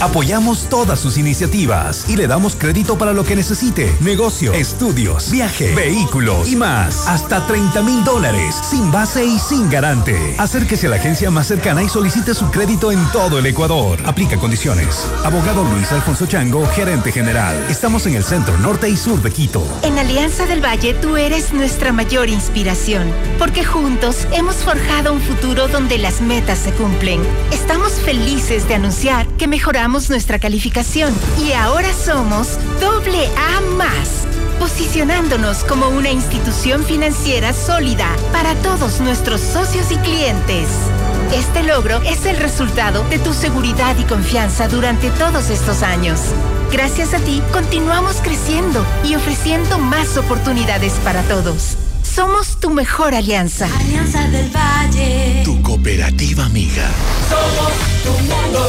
Apoyamos todas sus iniciativas y le damos crédito para lo que necesite. Negocio, estudios, viaje, vehículos y más. Hasta 30 mil dólares, sin base y sin garante. Acérquese a la agencia más cercana y solicite su crédito en todo el Ecuador. Aplica condiciones. Abogado Luis Alfonso Chango, gerente general. Estamos en el centro norte y sur de Quito. En Alianza del Valle tú eres nuestra mayor inspiración, porque juntos hemos forjado un futuro donde las metas se cumplen. Estamos felices de anunciar que mejoramos nuestra calificación y ahora somos doble A más, posicionándonos como una institución financiera sólida para todos nuestros socios y clientes. Este logro es el resultado de tu seguridad y confianza durante todos estos años. Gracias a ti, continuamos creciendo y ofreciendo más oportunidades para todos. Somos tu mejor alianza. Alianza del Valle. Tu cooperativa amiga. Somos tu mundo.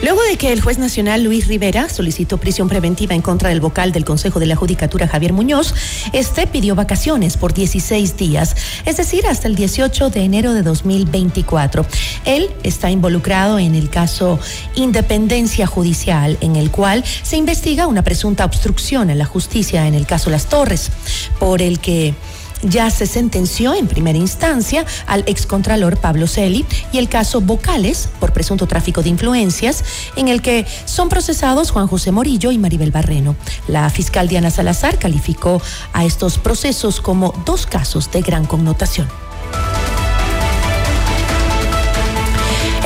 Luego de que el juez nacional Luis Rivera solicitó prisión preventiva en contra del vocal del Consejo de la Judicatura Javier Muñoz, este pidió vacaciones por 16 días, es decir, hasta el 18 de enero de 2024. Él está involucrado en el caso Independencia Judicial, en el cual se investiga una presunta obstrucción en la justicia en el caso Las Torres, por el que ya se sentenció en primera instancia al excontralor Pablo Celi y el caso Vocales por presunto tráfico de influencias, en el que son procesados Juan José Morillo y Maribel Barreno. La fiscal Diana Salazar calificó a estos procesos como dos casos de gran connotación.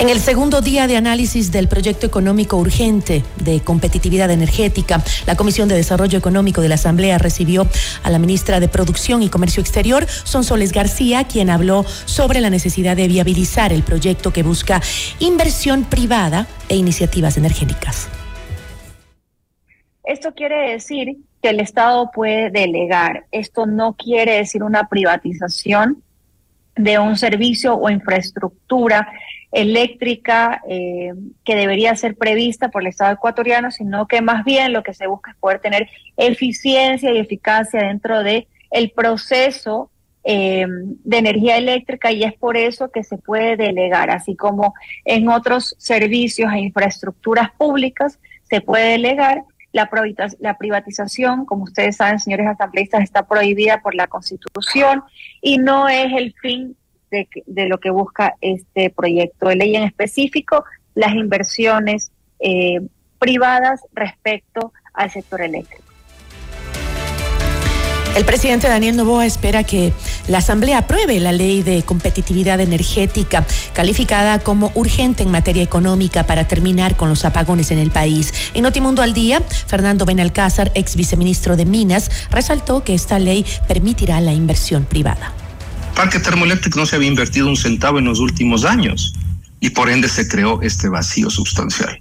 En el segundo día de análisis del proyecto económico urgente de competitividad energética, la Comisión de Desarrollo Económico de la Asamblea recibió a la ministra de Producción y Comercio Exterior, Sonsoles García, quien habló sobre la necesidad de viabilizar el proyecto que busca inversión privada e iniciativas energéticas. Esto quiere decir que el Estado puede delegar. Esto no quiere decir una privatización de un servicio o infraestructura eléctrica eh, que debería ser prevista por el Estado ecuatoriano, sino que más bien lo que se busca es poder tener eficiencia y eficacia dentro de el proceso eh, de energía eléctrica y es por eso que se puede delegar, así como en otros servicios e infraestructuras públicas se puede delegar. La, privatización, como ustedes saben, señores asambleístas, está prohibida por la Constitución y no es el fin de, lo que busca este proyecto de ley en específico, las inversiones eh, privadas respecto al sector eléctrico. El presidente Daniel Novoa espera que la Asamblea apruebe la ley de competitividad energética, calificada como urgente en materia económica para terminar con los apagones en el país. En Notimundo al Día, Fernando Benalcázar, ex viceministro de Minas, resaltó que esta ley permitirá la inversión privada. Parque Termoeléctrico no se había invertido un centavo en los últimos años y por ende se creó este vacío sustancial.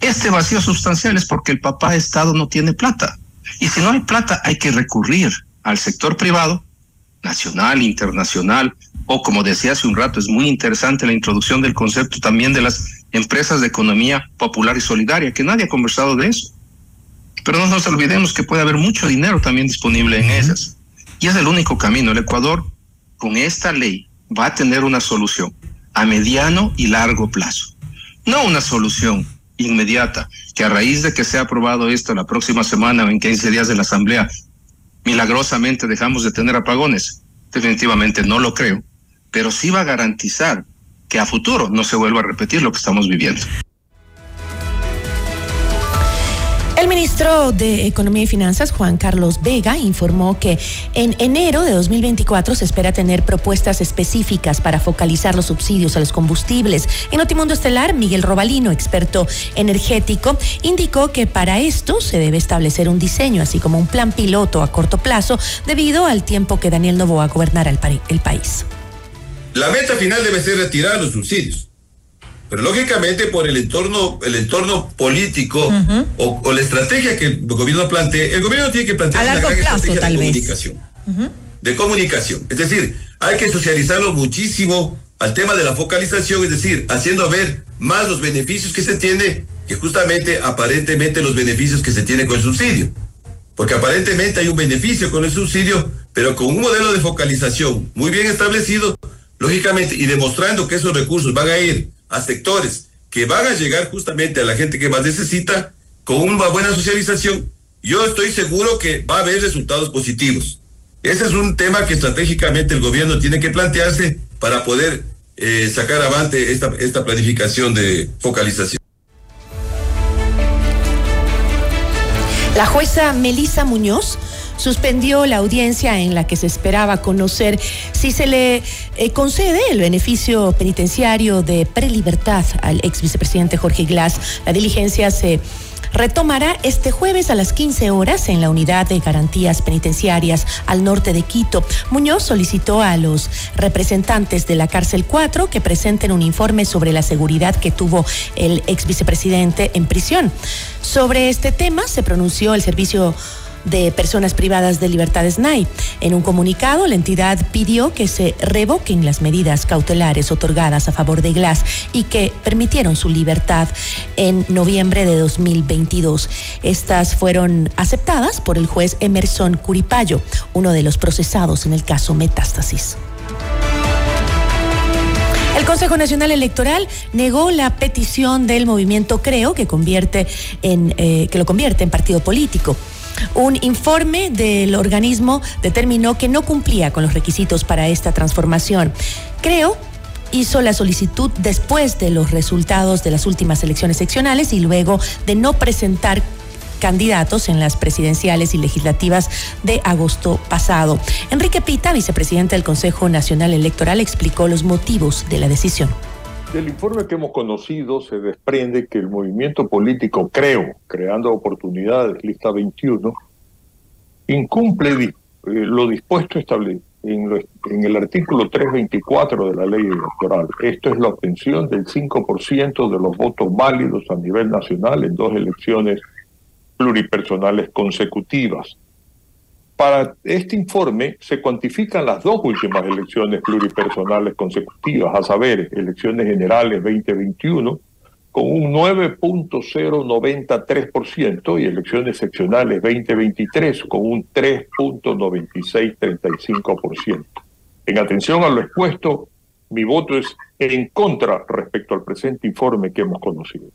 Este vacío sustancial es porque el papá Estado no tiene plata. Y si no hay plata, hay que recurrir al sector privado, nacional, internacional, o como decía hace un rato, es muy interesante la introducción del concepto también de las empresas de economía popular y solidaria, que nadie ha conversado de eso. Pero no nos olvidemos que puede haber mucho dinero también disponible en esas. Y es el único camino. El Ecuador, con esta ley, va a tener una solución a mediano y largo plazo. No una solución inmediata, que a raíz de que sea aprobado esto la próxima semana o en 15 días de la Asamblea, milagrosamente dejamos de tener apagones. Definitivamente no lo creo, pero sí va a garantizar que a futuro no se vuelva a repetir lo que estamos viviendo. El ministro de Economía y Finanzas, Juan Carlos Vega, informó que en enero de 2024 se espera tener propuestas específicas para focalizar los subsidios a los combustibles. En Notimundo Estelar, Miguel Robalino, experto energético, indicó que para esto se debe establecer un diseño, así como un plan piloto a corto plazo, debido al tiempo que Daniel Novoa gobernará el, el país. La meta final debe ser retirar los subsidios pero lógicamente por el entorno, el entorno político uh -huh. o, o, la estrategia que el gobierno plantea, el gobierno tiene que plantear una gran plazo, estrategia de comunicación. Uh -huh. De comunicación. Es decir, hay que socializarlo muchísimo al tema de la focalización, es decir, haciendo ver más los beneficios que se tiene que justamente aparentemente los beneficios que se tiene con el subsidio. Porque aparentemente hay un beneficio con el subsidio, pero con un modelo de focalización muy bien establecido, lógicamente, y demostrando que esos recursos van a ir a sectores que van a llegar justamente a la gente que más necesita con una buena socialización, yo estoy seguro que va a haber resultados positivos. Ese es un tema que estratégicamente el gobierno tiene que plantearse para poder eh, sacar avante esta, esta planificación de focalización. La jueza Melisa Muñoz suspendió la audiencia en la que se esperaba conocer si se le eh, concede el beneficio penitenciario de prelibertad al ex vicepresidente Jorge Glass. La diligencia se retomará este jueves a las 15 horas en la unidad de garantías penitenciarias al norte de Quito. Muñoz solicitó a los representantes de la cárcel 4 que presenten un informe sobre la seguridad que tuvo el ex vicepresidente en prisión. Sobre este tema se pronunció el servicio de personas privadas de libertad SNAI. En un comunicado, la entidad pidió que se revoquen las medidas cautelares otorgadas a favor de Glass y que permitieron su libertad en noviembre de 2022. Estas fueron aceptadas por el juez Emerson Curipayo, uno de los procesados en el caso Metástasis. El Consejo Nacional Electoral negó la petición del movimiento Creo que convierte en eh, que lo convierte en partido político. Un informe del organismo determinó que no cumplía con los requisitos para esta transformación. Creo hizo la solicitud después de los resultados de las últimas elecciones seccionales y luego de no presentar candidatos en las presidenciales y legislativas de agosto pasado. Enrique Pita, vicepresidente del Consejo Nacional Electoral, explicó los motivos de la decisión. Del informe que hemos conocido se desprende que el movimiento político Creo, Creando Oportunidades, lista 21, incumple eh, lo dispuesto establecido en, en, el artículo 324 de la ley electoral. Esto es la obtención del 5% de los votos válidos a nivel nacional en dos elecciones pluripersonales consecutivas. Para este informe se cuantifican las dos últimas elecciones pluripersonales consecutivas, a saber, elecciones generales 2021 con un 9.093% y elecciones seccionales 2023 con un 3.9635%. En atención a lo expuesto, mi voto es en contra respecto al presente informe que hemos conocido.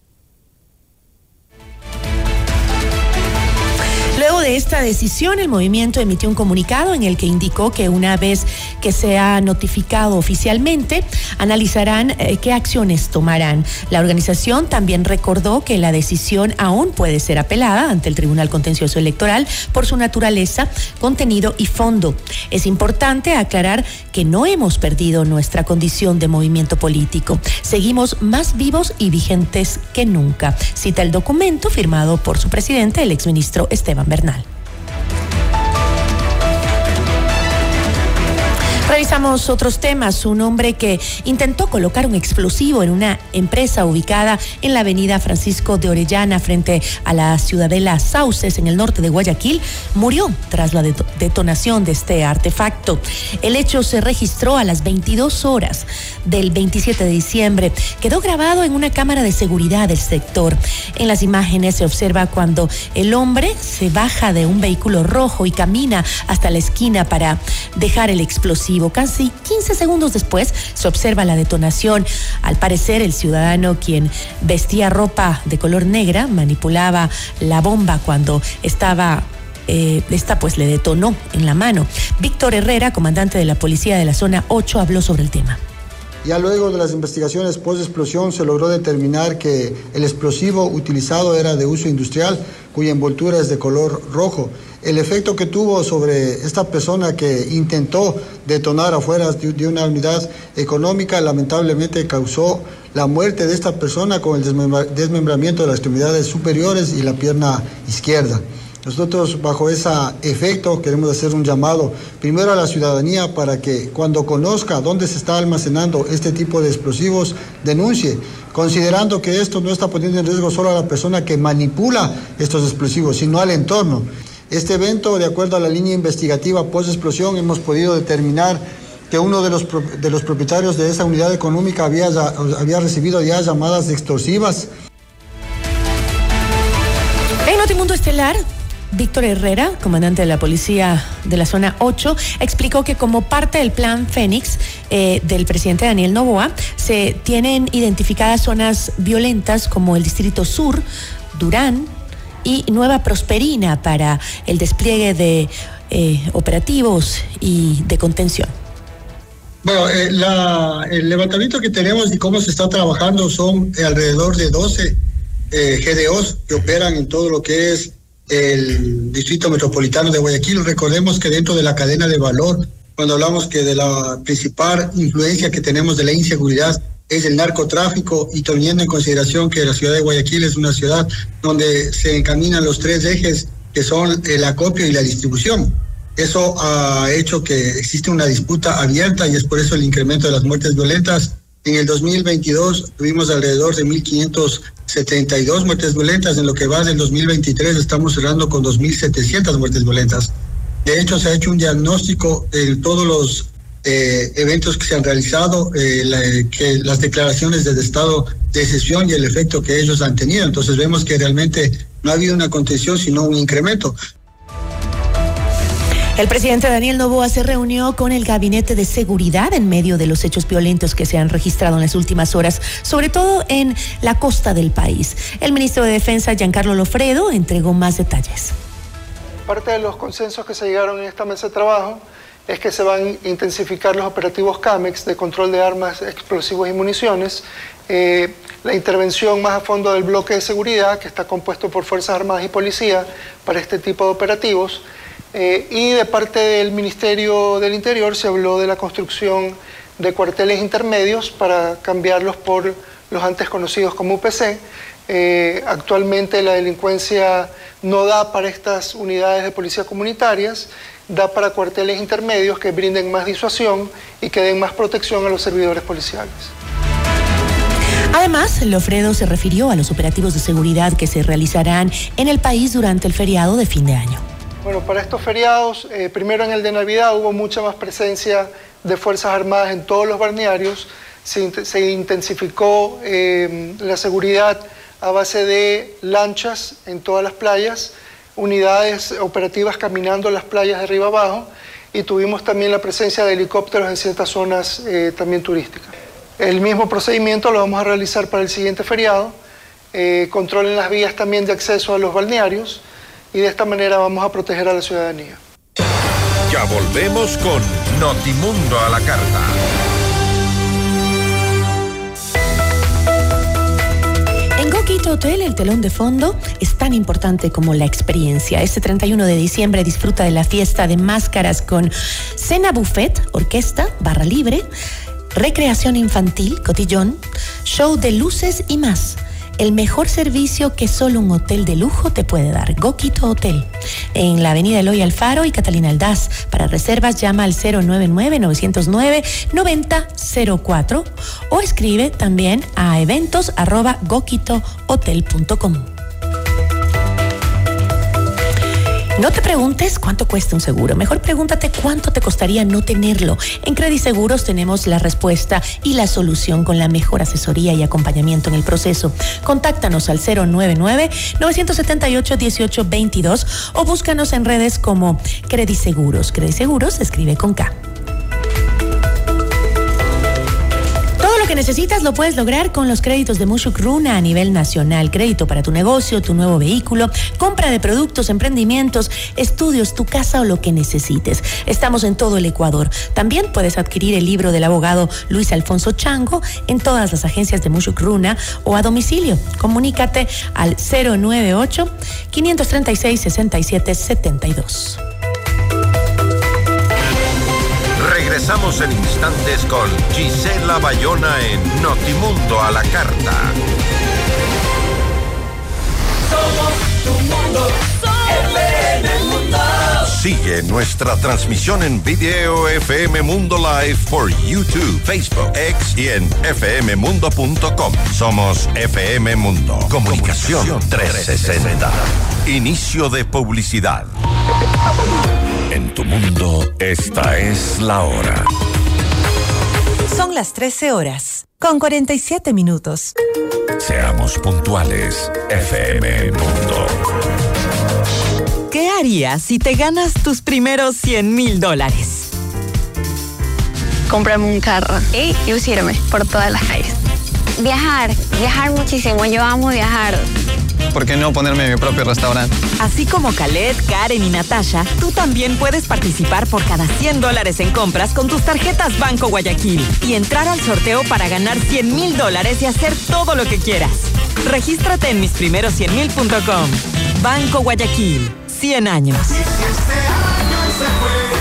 De esta decisión, el movimiento emitió un comunicado en el que indicó que una vez que sea notificado oficialmente, analizarán eh, qué acciones tomarán. La organización también recordó que la decisión aún puede ser apelada ante el Tribunal Contencioso Electoral por su naturaleza, contenido y fondo. Es importante aclarar que no hemos perdido nuestra condición de movimiento político. Seguimos más vivos y vigentes que nunca. Cita el documento firmado por su presidente, el exministro Esteban Bernal. Bye. Revisamos otros temas. Un hombre que intentó colocar un explosivo en una empresa ubicada en la avenida Francisco de Orellana frente a la ciudadela Sauces en el norte de Guayaquil murió tras la detonación de este artefacto. El hecho se registró a las 22 horas del 27 de diciembre. Quedó grabado en una cámara de seguridad del sector. En las imágenes se observa cuando el hombre se baja de un vehículo rojo y camina hasta la esquina para dejar el explosivo. Casi 15 segundos después se observa la detonación. Al parecer, el ciudadano quien vestía ropa de color negra manipulaba la bomba cuando estaba eh, esta pues le detonó en la mano. Víctor Herrera, comandante de la policía de la zona 8, habló sobre el tema. Ya luego de las investigaciones post-explosión se logró determinar que el explosivo utilizado era de uso industrial, cuya envoltura es de color rojo. El efecto que tuvo sobre esta persona que intentó detonar afuera de una unidad económica lamentablemente causó la muerte de esta persona con el desmembramiento de las extremidades superiores y la pierna izquierda. Nosotros bajo ese efecto queremos hacer un llamado primero a la ciudadanía para que cuando conozca dónde se está almacenando este tipo de explosivos, denuncie, considerando que esto no está poniendo en riesgo solo a la persona que manipula estos explosivos, sino al entorno. Este evento, de acuerdo a la línea investigativa post-explosión, hemos podido determinar que uno de los, de los propietarios de esa unidad económica había, había recibido ya llamadas extorsivas. En Notimundo Estelar, Víctor Herrera, comandante de la policía de la zona 8, explicó que como parte del plan Fénix eh, del presidente Daniel Novoa, se tienen identificadas zonas violentas como el Distrito Sur, Durán y Nueva Prosperina para el despliegue de eh, operativos y de contención. Bueno, eh, el levantamiento que tenemos y cómo se está trabajando son alrededor de 12 GDOs que operan en todo lo que es el Distrito Metropolitano de Guayaquil. Recordemos que dentro de la cadena de valor, cuando hablamos que de la principal influencia que tenemos de la inseguridad es el narcotráfico y teniendo en consideración que la ciudad de Guayaquil es una ciudad donde se encaminan los tres ejes que son el acopio y la distribución. Eso ha hecho que existe una disputa abierta y es por eso el incremento de las muertes violentas. En el 2022 tuvimos alrededor de 1.500 72 muertes violentas. En lo que va del 2023 estamos cerrando con 2.700 muertes violentas. De hecho, se ha hecho un diagnóstico de todos los eh, eventos que se han realizado, eh, que las declaraciones del estado de excepción y el efecto que ellos han tenido. Entonces vemos que realmente no ha habido una contención, sino un incremento. El presidente Daniel Novoa se reunió con el gabinete de seguridad en medio de los hechos violentos que se han registrado en las últimas horas, sobre todo en la costa del país. El ministro de Defensa, Giancarlo Lofredo, entregó más detalles. parte de los consensos que se llegaron en esta mesa de trabajo es que se van a intensificar los operativos CAMEX de control de armas, explosivos y municiones, eh, la intervención más a fondo del bloque de seguridad, que está compuesto por Fuerzas Armadas y Policía para este tipo de operativos, eh, y de parte del Ministerio del Interior se habló de la construcción de cuarteles intermedios para cambiarlos por los antes conocidos como UPC. Eh, actualmente la delincuencia no da para estas unidades de policía comunitarias, da para cuarteles intermedios que brinden más disuasión y que den más protección a los servidores policiales. Además, Lofredo se refirió a los operativos de seguridad que se realizarán en el país durante el feriado de fin de año. Bueno, para estos feriados, eh, primero en el de Navidad hubo mucha más presencia de Fuerzas Armadas en todos los balnearios, se, se intensificó eh, la seguridad a base de lanchas en todas las playas, unidades operativas caminando las playas de arriba abajo y tuvimos también la presencia de helicópteros en ciertas zonas eh, también turísticas. El mismo procedimiento lo vamos a realizar para el siguiente feriado. Eh, controlen las vías también de acceso a los balnearios y de esta manera vamos a proteger a la ciudadanía. Ya volvemos con Notimundo a la carta. En Goquito Hotel el telón de fondo es tan importante como la experiencia. Este 31 de diciembre disfruta de la fiesta de máscaras con cena buffet, orquesta, barra libre, recreación infantil, cotillón, show de luces y más. El mejor servicio que solo un hotel de lujo te puede dar. Goquito Hotel. En la avenida Eloy Alfaro y Catalina Aldaz. Para reservas llama al 099-909-9004 o escribe también a eventos. No te preguntes cuánto cuesta un seguro, mejor pregúntate cuánto te costaría no tenerlo. En Credit Seguros tenemos la respuesta y la solución con la mejor asesoría y acompañamiento en el proceso. Contáctanos al 099-978-1822 o búscanos en redes como Credit Seguros. Credit Seguros se escribe con K. que necesitas lo puedes lograr con los créditos de Mushuk Runa a nivel nacional. Crédito para tu negocio, tu nuevo vehículo, compra de productos, emprendimientos, estudios, tu casa o lo que necesites. Estamos en todo el Ecuador. También puedes adquirir el libro del abogado Luis Alfonso Chango en todas las agencias de Mushuk Runa o a domicilio. Comunícate al 098 536 67 72. Regresamos en instantes con Gisela Bayona en Notimundo a la carta. Somos tu mundo, FM Mundo. Sigue nuestra transmisión en video FM Mundo Live por YouTube, Facebook, X y en fmmundo.com. Somos FM Mundo. Comunicación 360. Inicio de publicidad. En tu mundo, esta es la hora. Son las 13 horas, con 47 minutos. Seamos puntuales, FM Mundo. ¿Qué harías si te ganas tus primeros 100 mil dólares? Comprarme un carro y lucirme por todas las calles. Viajar, viajar muchísimo. Yo amo viajar. ¿Por qué no ponerme mi propio restaurante? Así como Khaled, Karen y Natasha, tú también puedes participar por cada 100 dólares en compras con tus tarjetas Banco Guayaquil y entrar al sorteo para ganar 100 mil dólares y hacer todo lo que quieras. Regístrate en misprimeros100mil.com. Banco Guayaquil, 100 años. Este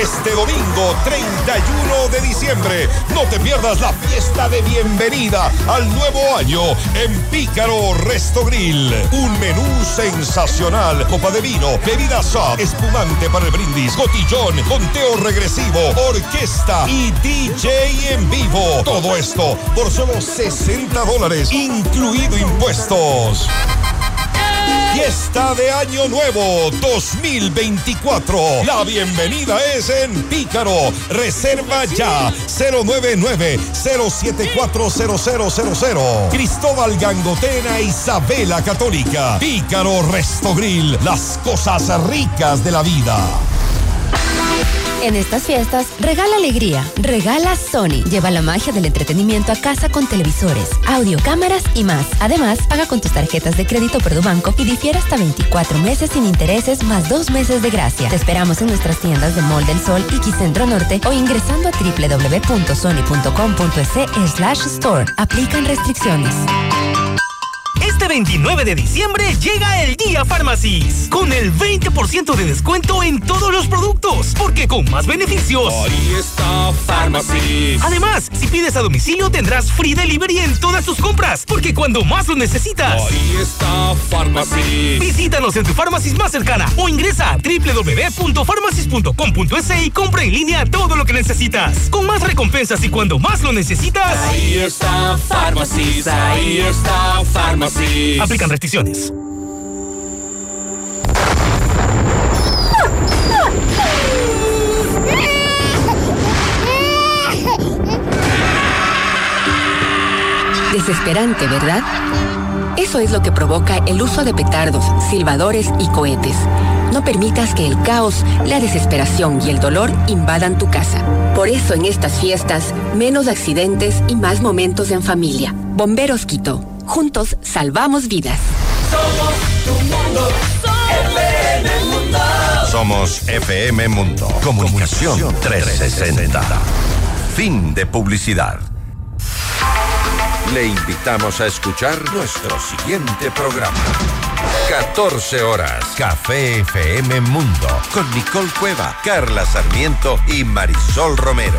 domingo 31 de diciembre, no te pierdas la fiesta de bienvenida al nuevo año en Pícaro Resto Grill. Un menú sensacional, copa de vino, bebida soft, espumante para el brindis, cotillón, conteo regresivo, orquesta y DJ en vivo. Todo esto por solo 60 dólares, incluido impuestos. Fiesta de Año Nuevo 2024. La bienvenida es en Pícaro. Reserva ya 099-0740000. Cristóbal Gangotena, Isabela Católica. Pícaro Resto Grill. Las cosas ricas de la vida. En estas fiestas, regala alegría, regala Sony. Lleva la magia del entretenimiento a casa con televisores, audio, cámaras y más. Además, paga con tus tarjetas de crédito Banco y difiere hasta 24 meses sin intereses más dos meses de gracia. Te esperamos en nuestras tiendas de Mall del Sol y Quicentro Norte o ingresando a www.sony.com.es slash store. Aplican restricciones. Este 29 de diciembre llega el Día Farmacis con el 20% de descuento en todos los productos, porque con más beneficios. Además, si pides a domicilio tendrás free delivery en todas tus compras, porque cuando más lo necesitas. Ahí está Farmacis. Visítanos en tu Farmacis más cercana o ingresa a www.farmacis.com.es y compra en línea todo lo que necesitas. Con más recompensas y cuando más lo necesitas. Ahí está Farmacis. Ahí está Farmacis. Aplican restricciones. Desesperante, ¿verdad? Eso es lo que provoca el uso de petardos, silbadores y cohetes. No permitas que el caos, la desesperación y el dolor invadan tu casa. Por eso en estas fiestas, menos accidentes y más momentos en familia. Bomberos Quito. Juntos salvamos vidas. Somos tu mundo. FM Mundo. Somos FM Mundo. Comunicación 360. Fin de publicidad. Le invitamos a escuchar nuestro siguiente programa. 14 horas. Café FM Mundo. Con Nicole Cueva, Carla Sarmiento y Marisol Romero.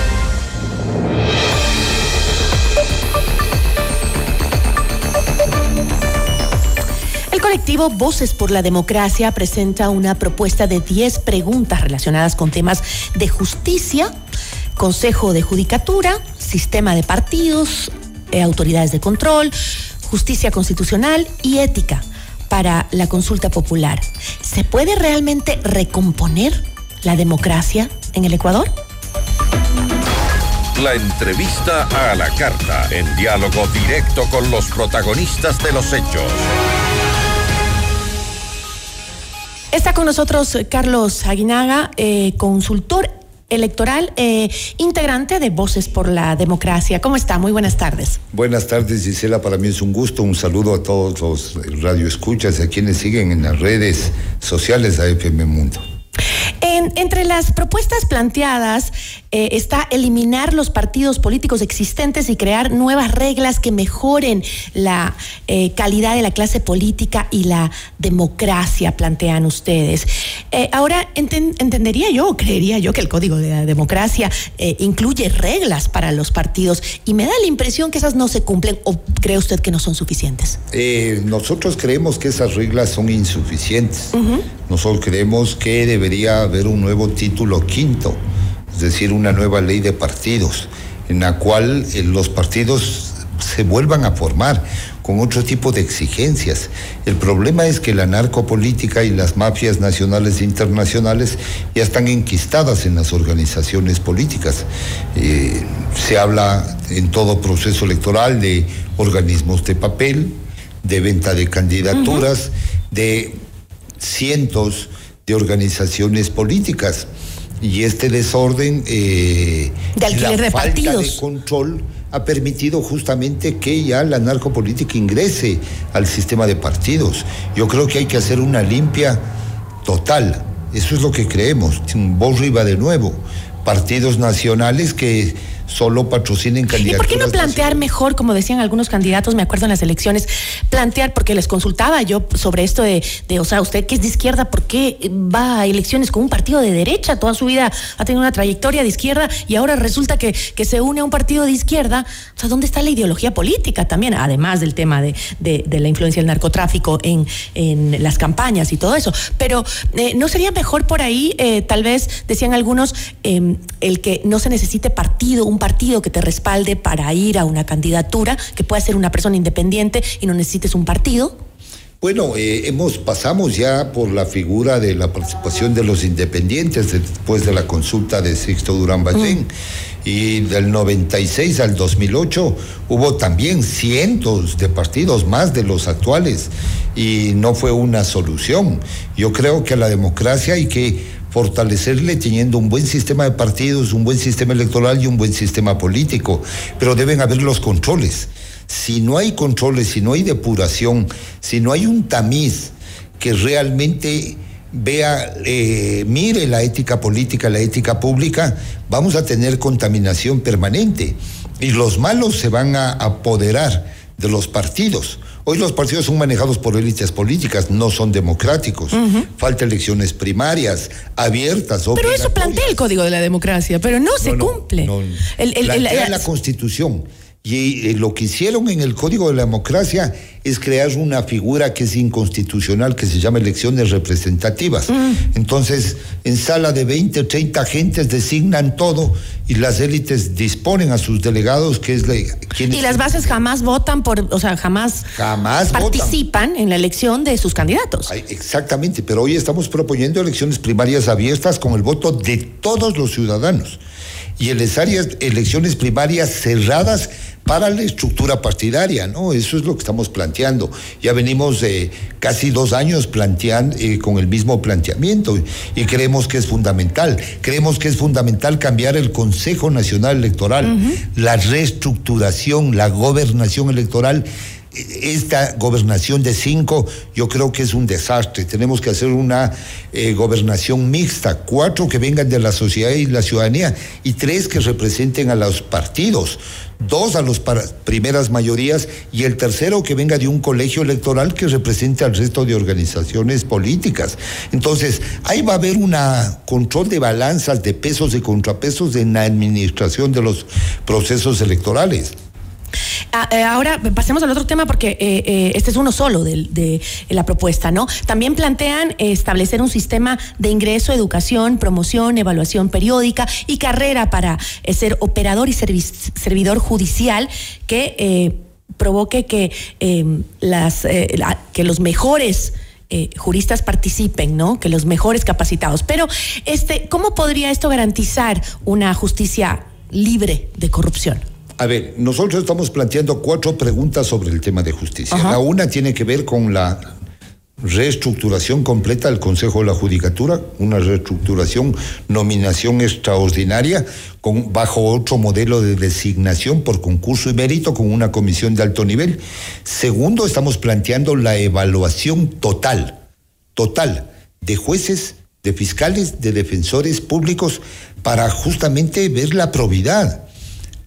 Colectivo Voces por la Democracia presenta una propuesta de 10 preguntas relacionadas con temas de justicia, Consejo de Judicatura, sistema de partidos, eh, autoridades de control, justicia constitucional y ética para la consulta popular. ¿Se puede realmente recomponer la democracia en el Ecuador? La entrevista a la carta, en diálogo directo con los protagonistas de los hechos. Está con nosotros Carlos Aguinaga, eh, consultor electoral, eh, integrante de Voces por la Democracia. ¿Cómo está? Muy buenas tardes. Buenas tardes, Gisela. Para mí es un gusto. Un saludo a todos los radioescuchas a quienes siguen en las redes sociales de FM Mundo. En, entre las propuestas planteadas eh, está eliminar los partidos políticos existentes y crear nuevas reglas que mejoren la eh, calidad de la clase política y la democracia, plantean ustedes. Eh, ahora, enten- entendería yo, creería yo que el Código de la Democracia incluye reglas para los partidos y me da la impresión que esas no se cumplen o cree usted que no son suficientes. Nosotros creemos que esas reglas son insuficientes. Nosotros creemos que debería haber un nuevo título quinto, es decir, una nueva ley de partidos, en la cual eh, los partidos se vuelvan a formar con otro tipo de exigencias. El problema es que la narcopolítica y las mafias nacionales e internacionales ya están enquistadas en las organizaciones políticas. Eh, se habla en todo proceso electoral de organismos de papel, de venta de candidaturas, de cientos de organizaciones políticas. Y este desorden eh, De alquiler la de falta partidos. de control ha permitido justamente que ya la narcopolítica ingrese al sistema de partidos. Yo creo que hay que hacer una limpia total. Eso es lo que creemos. Iba de nuevo. Partidos nacionales que solo patrocinen ¿Y candidaturas. por qué no plantear mejor, como decían algunos candidatos, me acuerdo en las elecciones, plantear, porque les consultaba yo sobre esto de, de, o sea, usted que es de izquierda, ¿por qué va a elecciones con un partido de derecha? Toda su vida ha tenido una trayectoria de izquierda y ahora resulta que, que se une a un partido de izquierda. O sea, ¿dónde está la ideología política también? Además del tema de, de- de la influencia del narcotráfico en, en las campañas y todo eso. Pero, eh, ¿no sería mejor por ahí, eh, tal vez, decían algunos, eh, el que no se necesite partido, un partido que te respalde para ir a una candidatura, que pueda ser una persona independiente y no necesites un partido? Bueno, eh, hemos pasamos ya por la figura de la participación de los independientes después de la consulta de Sixto Durán Ballén. Y del 96 al 2008 hubo también cientos de partidos, más de los actuales, y no fue una solución. Yo creo que la democracia hay que fortalecerle teniendo un buen sistema de partidos, un buen sistema electoral y un buen sistema político, pero deben haber los controles. Si no hay controles, si no hay depuración, si no hay un tamiz que realmente vea, eh, mire la ética política, la ética pública, vamos a tener contaminación permanente y los malos se van a apoderar de los partidos. Hoy los partidos son manejados por élites políticas, no son democráticos. Falta elecciones primarias, abiertas. Pero eso plantea el Código de la Democracia, pero no, se cumple. el, plantea la Constitución. Y eh, lo que hicieron en el Código de la Democracia es crear una figura que es inconstitucional, que se llama elecciones representativas. Mm. Entonces, en sala de 20 o 30 agentes designan todo y las élites disponen a sus delegados, que es la, Y las bases jamás votan por, o sea, jamás, jamás participan en la elección de sus candidatos. exactamente, pero hoy estamos proponiendo elecciones primarias abiertas con el voto de todos los ciudadanos y elecciones primarias cerradas para la estructura partidaria, ¿no? Eso es lo que estamos planteando. Ya venimos eh, casi dos años planteando eh, con el mismo planteamiento y creemos que es fundamental. Creemos que es fundamental cambiar el Consejo Nacional Electoral, la reestructuración, la gobernación electoral esta gobernación de cinco yo creo que es un desastre. Tenemos que hacer una eh, gobernación mixta, cuatro que vengan de la sociedad y la ciudadanía y tres que representen a los partidos, dos a las primeras mayorías y el tercero que venga de un colegio electoral que represente al resto de organizaciones políticas. Entonces, ahí va a haber un control de balanzas, de pesos y contrapesos en la administración de los procesos electorales. Ah, eh, ahora pasemos al otro tema porque eh, eh, este es uno solo de, la propuesta, ¿no? También plantean establecer un sistema de ingreso, educación, promoción, evaluación periódica y carrera para ser operador y servidor judicial que provoque que los mejores juristas participen, ¿no? Que los mejores capacitados. Pero, este, ¿cómo podría esto garantizar una justicia libre de corrupción? A ver, nosotros estamos planteando cuatro preguntas sobre el tema de justicia. La una tiene que ver con la reestructuración completa del Consejo de la Judicatura, una reestructuración, nominación extraordinaria, con, bajo otro modelo de designación por concurso y mérito con una comisión de alto nivel. Segundo, estamos planteando la evaluación total, total, de jueces, de fiscales, de defensores públicos, para justamente ver la probidad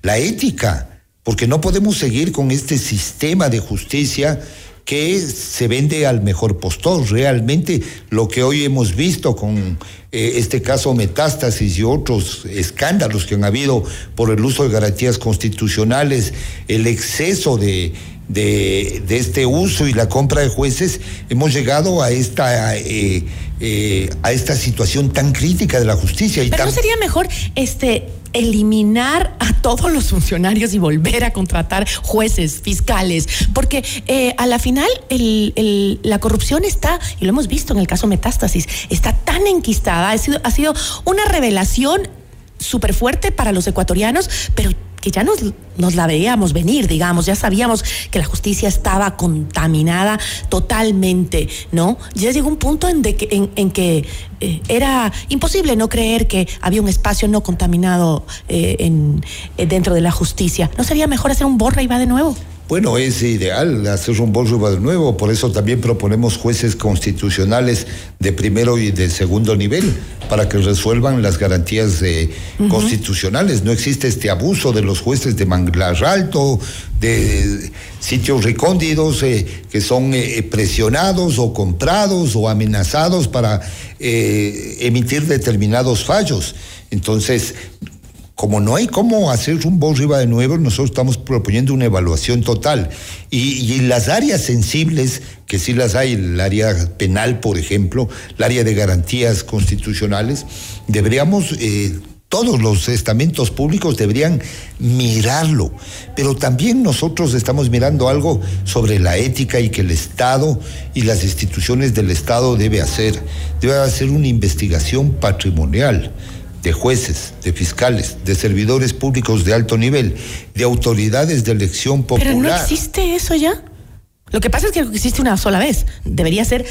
la ética, porque no podemos seguir con este sistema de justicia que se vende al mejor postor. Realmente lo que hoy hemos visto con eh, este caso Metástasis y otros escándalos que han habido por el uso de garantías constitucionales, el exceso de, de, este uso y la compra de jueces, hemos llegado a esta... Eh, eh, a esta situación tan crítica de la justicia. Y Pero no sería mejor este eliminar a todos los funcionarios y volver a contratar jueces, fiscales, porque eh, a la final la corrupción está, y lo hemos visto en el caso Metástasis, está tan enquistada, ha sido, ha sido una revelación súper fuerte para los ecuatorianos, pero que ya nos, nos la veíamos venir, digamos, ya sabíamos que la justicia estaba contaminada totalmente, ¿no? Ya llegó un punto en, que, en, que eh, era imposible no creer que había un espacio no contaminado eh, en, eh, dentro de la justicia. ¿No sería mejor hacer un borra y va de nuevo? Bueno, es ideal hacer un de nuevo, por eso también proponemos jueces constitucionales de primero y de segundo nivel para que resuelvan las garantías constitucionales. No existe este abuso de los jueces de manglar alto, de sitios recóndidos eh, que son eh, presionados o comprados o amenazados para eh, emitir determinados fallos. Entonces, como no hay cómo hacer un riba de nuevo, nosotros estamos proponiendo una evaluación total. Y, las áreas sensibles, que sí las hay, el área penal, por ejemplo, el área de garantías constitucionales, deberíamos eh, todos los estamentos públicos deberían mirarlo, pero también nosotros estamos mirando algo sobre la ética y que el Estado y las instituciones del Estado debe hacer. Debe hacer una investigación patrimonial de jueces, de fiscales, de servidores públicos de alto nivel, de autoridades de elección popular. Pero no existe eso ya. Lo que pasa es que existe una sola vez. Debería ser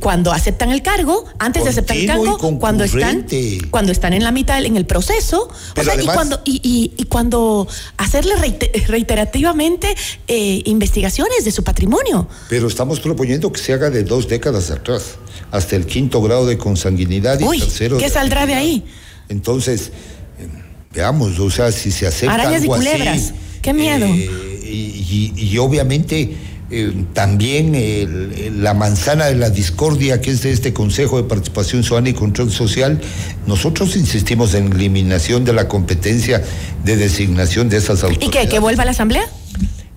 cuando aceptan el cargo, antes de aceptar el cargo, cuando están, cuando están en la mitad, en el proceso, o sea, y cuando, y, y, cuando hacerle reiterativamente eh, investigaciones de su patrimonio. Pero estamos proponiendo que se haga de dos décadas atrás, hasta el quinto grado de consanguinidad y tercero. ¿Qué saldrá de ahí? Entonces, eh, veamos, o sea, si se acepta Arañas algo y culebras. así, Qué miedo. eh, y, y- y obviamente eh, también el- la manzana de la discordia que es de este Consejo de Participación Ciudadana y Control Social, nosotros insistimos en eliminación de la competencia de designación de esas ¿Y autoridades. qué? ¿Que vuelva a la asamblea?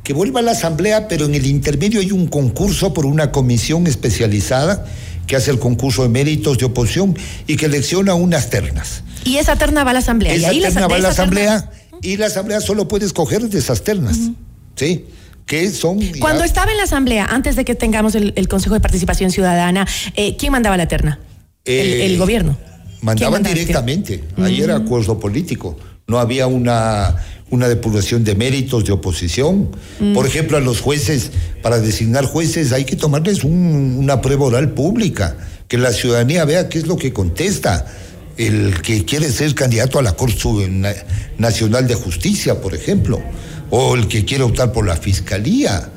Que vuelva a la asamblea, pero en el intermedio hay un concurso por una comisión especializada que hace el concurso de méritos de oposición y que elecciona unas ternas. Y esa terna va a la asamblea. y Esa ahí la- terna va a la terna- asamblea y la asamblea solo puede escoger de esas ternas. ¿Sí? Que son. ya- Cuando estaba en la asamblea, antes de que tengamos el, el Consejo de Participación Ciudadana, eh, ¿quién mandaba la terna? el, Eh, el gobierno. Mandaban mandaba? directamente. Ahí era acuerdo político. No había una, una depuración de méritos de oposición. Mm. Por ejemplo, a los jueces, para designar jueces, hay que tomarles un- una prueba oral pública, que la ciudadanía vea qué es lo que contesta. El que quiere ser candidato a la Corte Nacional de Justicia, por ejemplo, o el que quiere optar por la Fiscalía.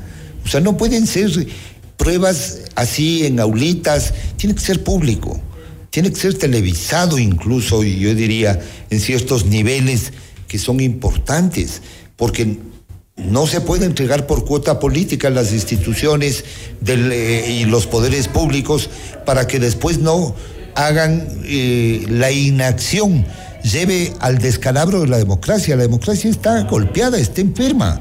O sea, no pueden ser pruebas así en aulitas, tiene que ser público tiene que ser televisado incluso, y yo diría, en ciertos niveles que son importantes, porque no se puede entregar por cuota política las instituciones eh, y los poderes públicos para que después no hagan eh, la inacción, lleve al descalabro de la democracia. La democracia está golpeada, está enferma.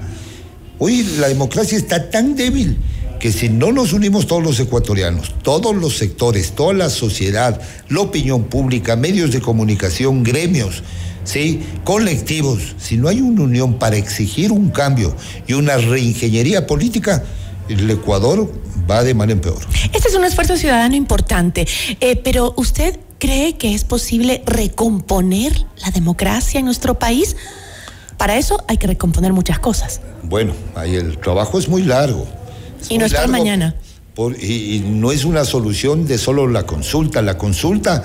Hoy la democracia está tan débil que si no nos unimos todos los ecuatorianos, todos los sectores, toda la sociedad, la opinión pública, medios de comunicación, gremios, ¿sí? colectivos, si no hay una unión para exigir un cambio y una reingeniería política, el Ecuador va de mal en peor. Este es un esfuerzo ciudadano importante, eh, pero ¿usted cree que es posible recomponer la democracia en nuestro país? Para eso hay que recomponer muchas cosas. Bueno, ahí el trabajo es muy largo. Es Y muy no es para mañana. por- y, y no es una solución de solo la consulta. La consulta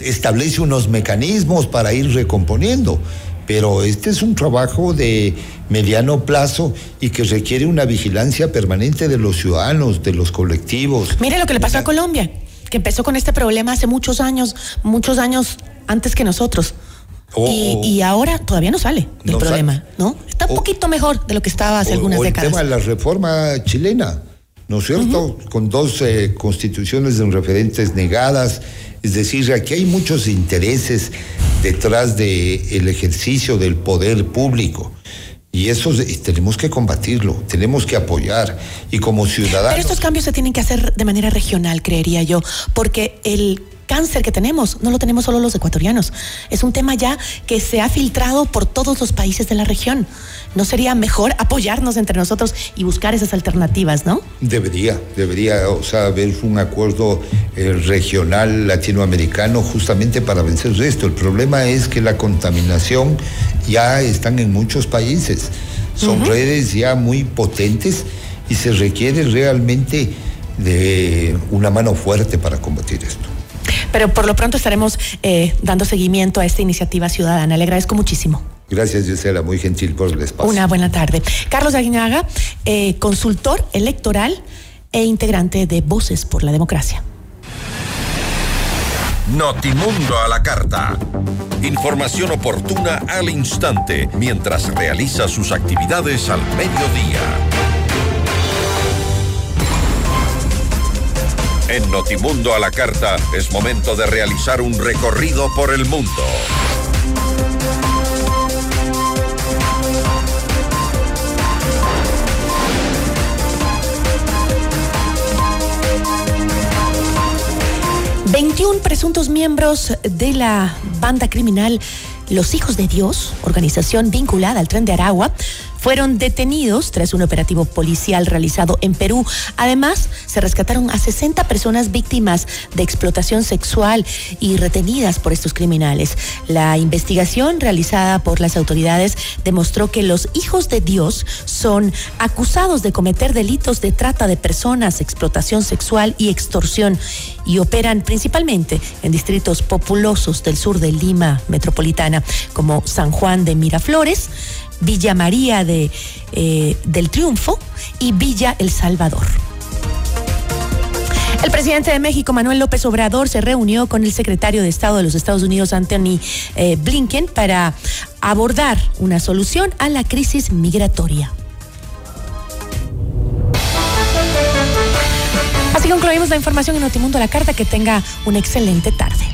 establece unos mecanismos para ir recomponiendo, pero este es un trabajo de mediano plazo y que requiere una vigilancia permanente de los ciudadanos, de los colectivos. Mire lo que le pasó a Colombia, que empezó con este problema hace muchos años, muchos años antes que nosotros. O- y, o- y ahora todavía no sale del No problema, ¿no? Está un poquito mejor de lo que estaba hace O- algunas o el décadas. tema de la reforma chilena, ¿no es cierto? Con dos eh, constituciones de referentes negadas. Es decir, aquí hay muchos intereses detrás del ejercicio del poder público. Y eso es- tenemos que combatirlo, tenemos que apoyar. Y como Pero ciudadanos. estos cambios se tienen que hacer de manera regional, creería yo, porque el cáncer que tenemos no lo tenemos solo los ecuatorianos. Es un tema ya que se ha filtrado por todos los países de la región. ¿No sería mejor apoyarnos entre nosotros y buscar esas alternativas, no? Debería, debería, o sea, haber un acuerdo eh, regional latinoamericano justamente para vencer esto. El problema es que la contaminación ya están en muchos países. Son redes ya muy potentes y se requiere realmente de una mano fuerte para combatir esto. Pero por lo pronto estaremos eh, dando seguimiento a esta iniciativa ciudadana. Le agradezco muchísimo. Gracias, Gisela, muy gentil por el espacio. Una buena tarde. Carlos Aguinaga, eh, consultor electoral e integrante de Voces por la Democracia. Notimundo a la carta. Información oportuna al instante mientras realiza sus actividades al mediodía. En Notimundo a la carta es momento de realizar un recorrido por el mundo. Veintiún presuntos miembros de la banda criminal Los Hijos de Dios, organización vinculada al tren de Aragua, fueron detenidos tras un operativo policial realizado en Perú. Además, se rescataron a 60 personas víctimas de explotación sexual y retenidas por estos criminales. La investigación realizada por las autoridades demostró que los hijos de Dios son acusados de cometer delitos de trata de personas, explotación sexual y extorsión y operan principalmente en distritos populosos del sur de Lima metropolitana como San Juan de Miraflores, Villa María de, eh, del Triunfo y Villa El Salvador. El presidente de México, Manuel López Obrador, se reunió con el secretario de Estado de los Estados Unidos, Anthony eh, Blinken, para abordar una solución a la crisis migratoria. Así concluimos la información en Notimundo La Carta. Que tenga una excelente tarde.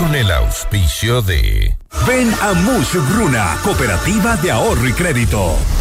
Con el auspicio de Ven a Mush Bruna, Cooperativa de Ahorro y Crédito.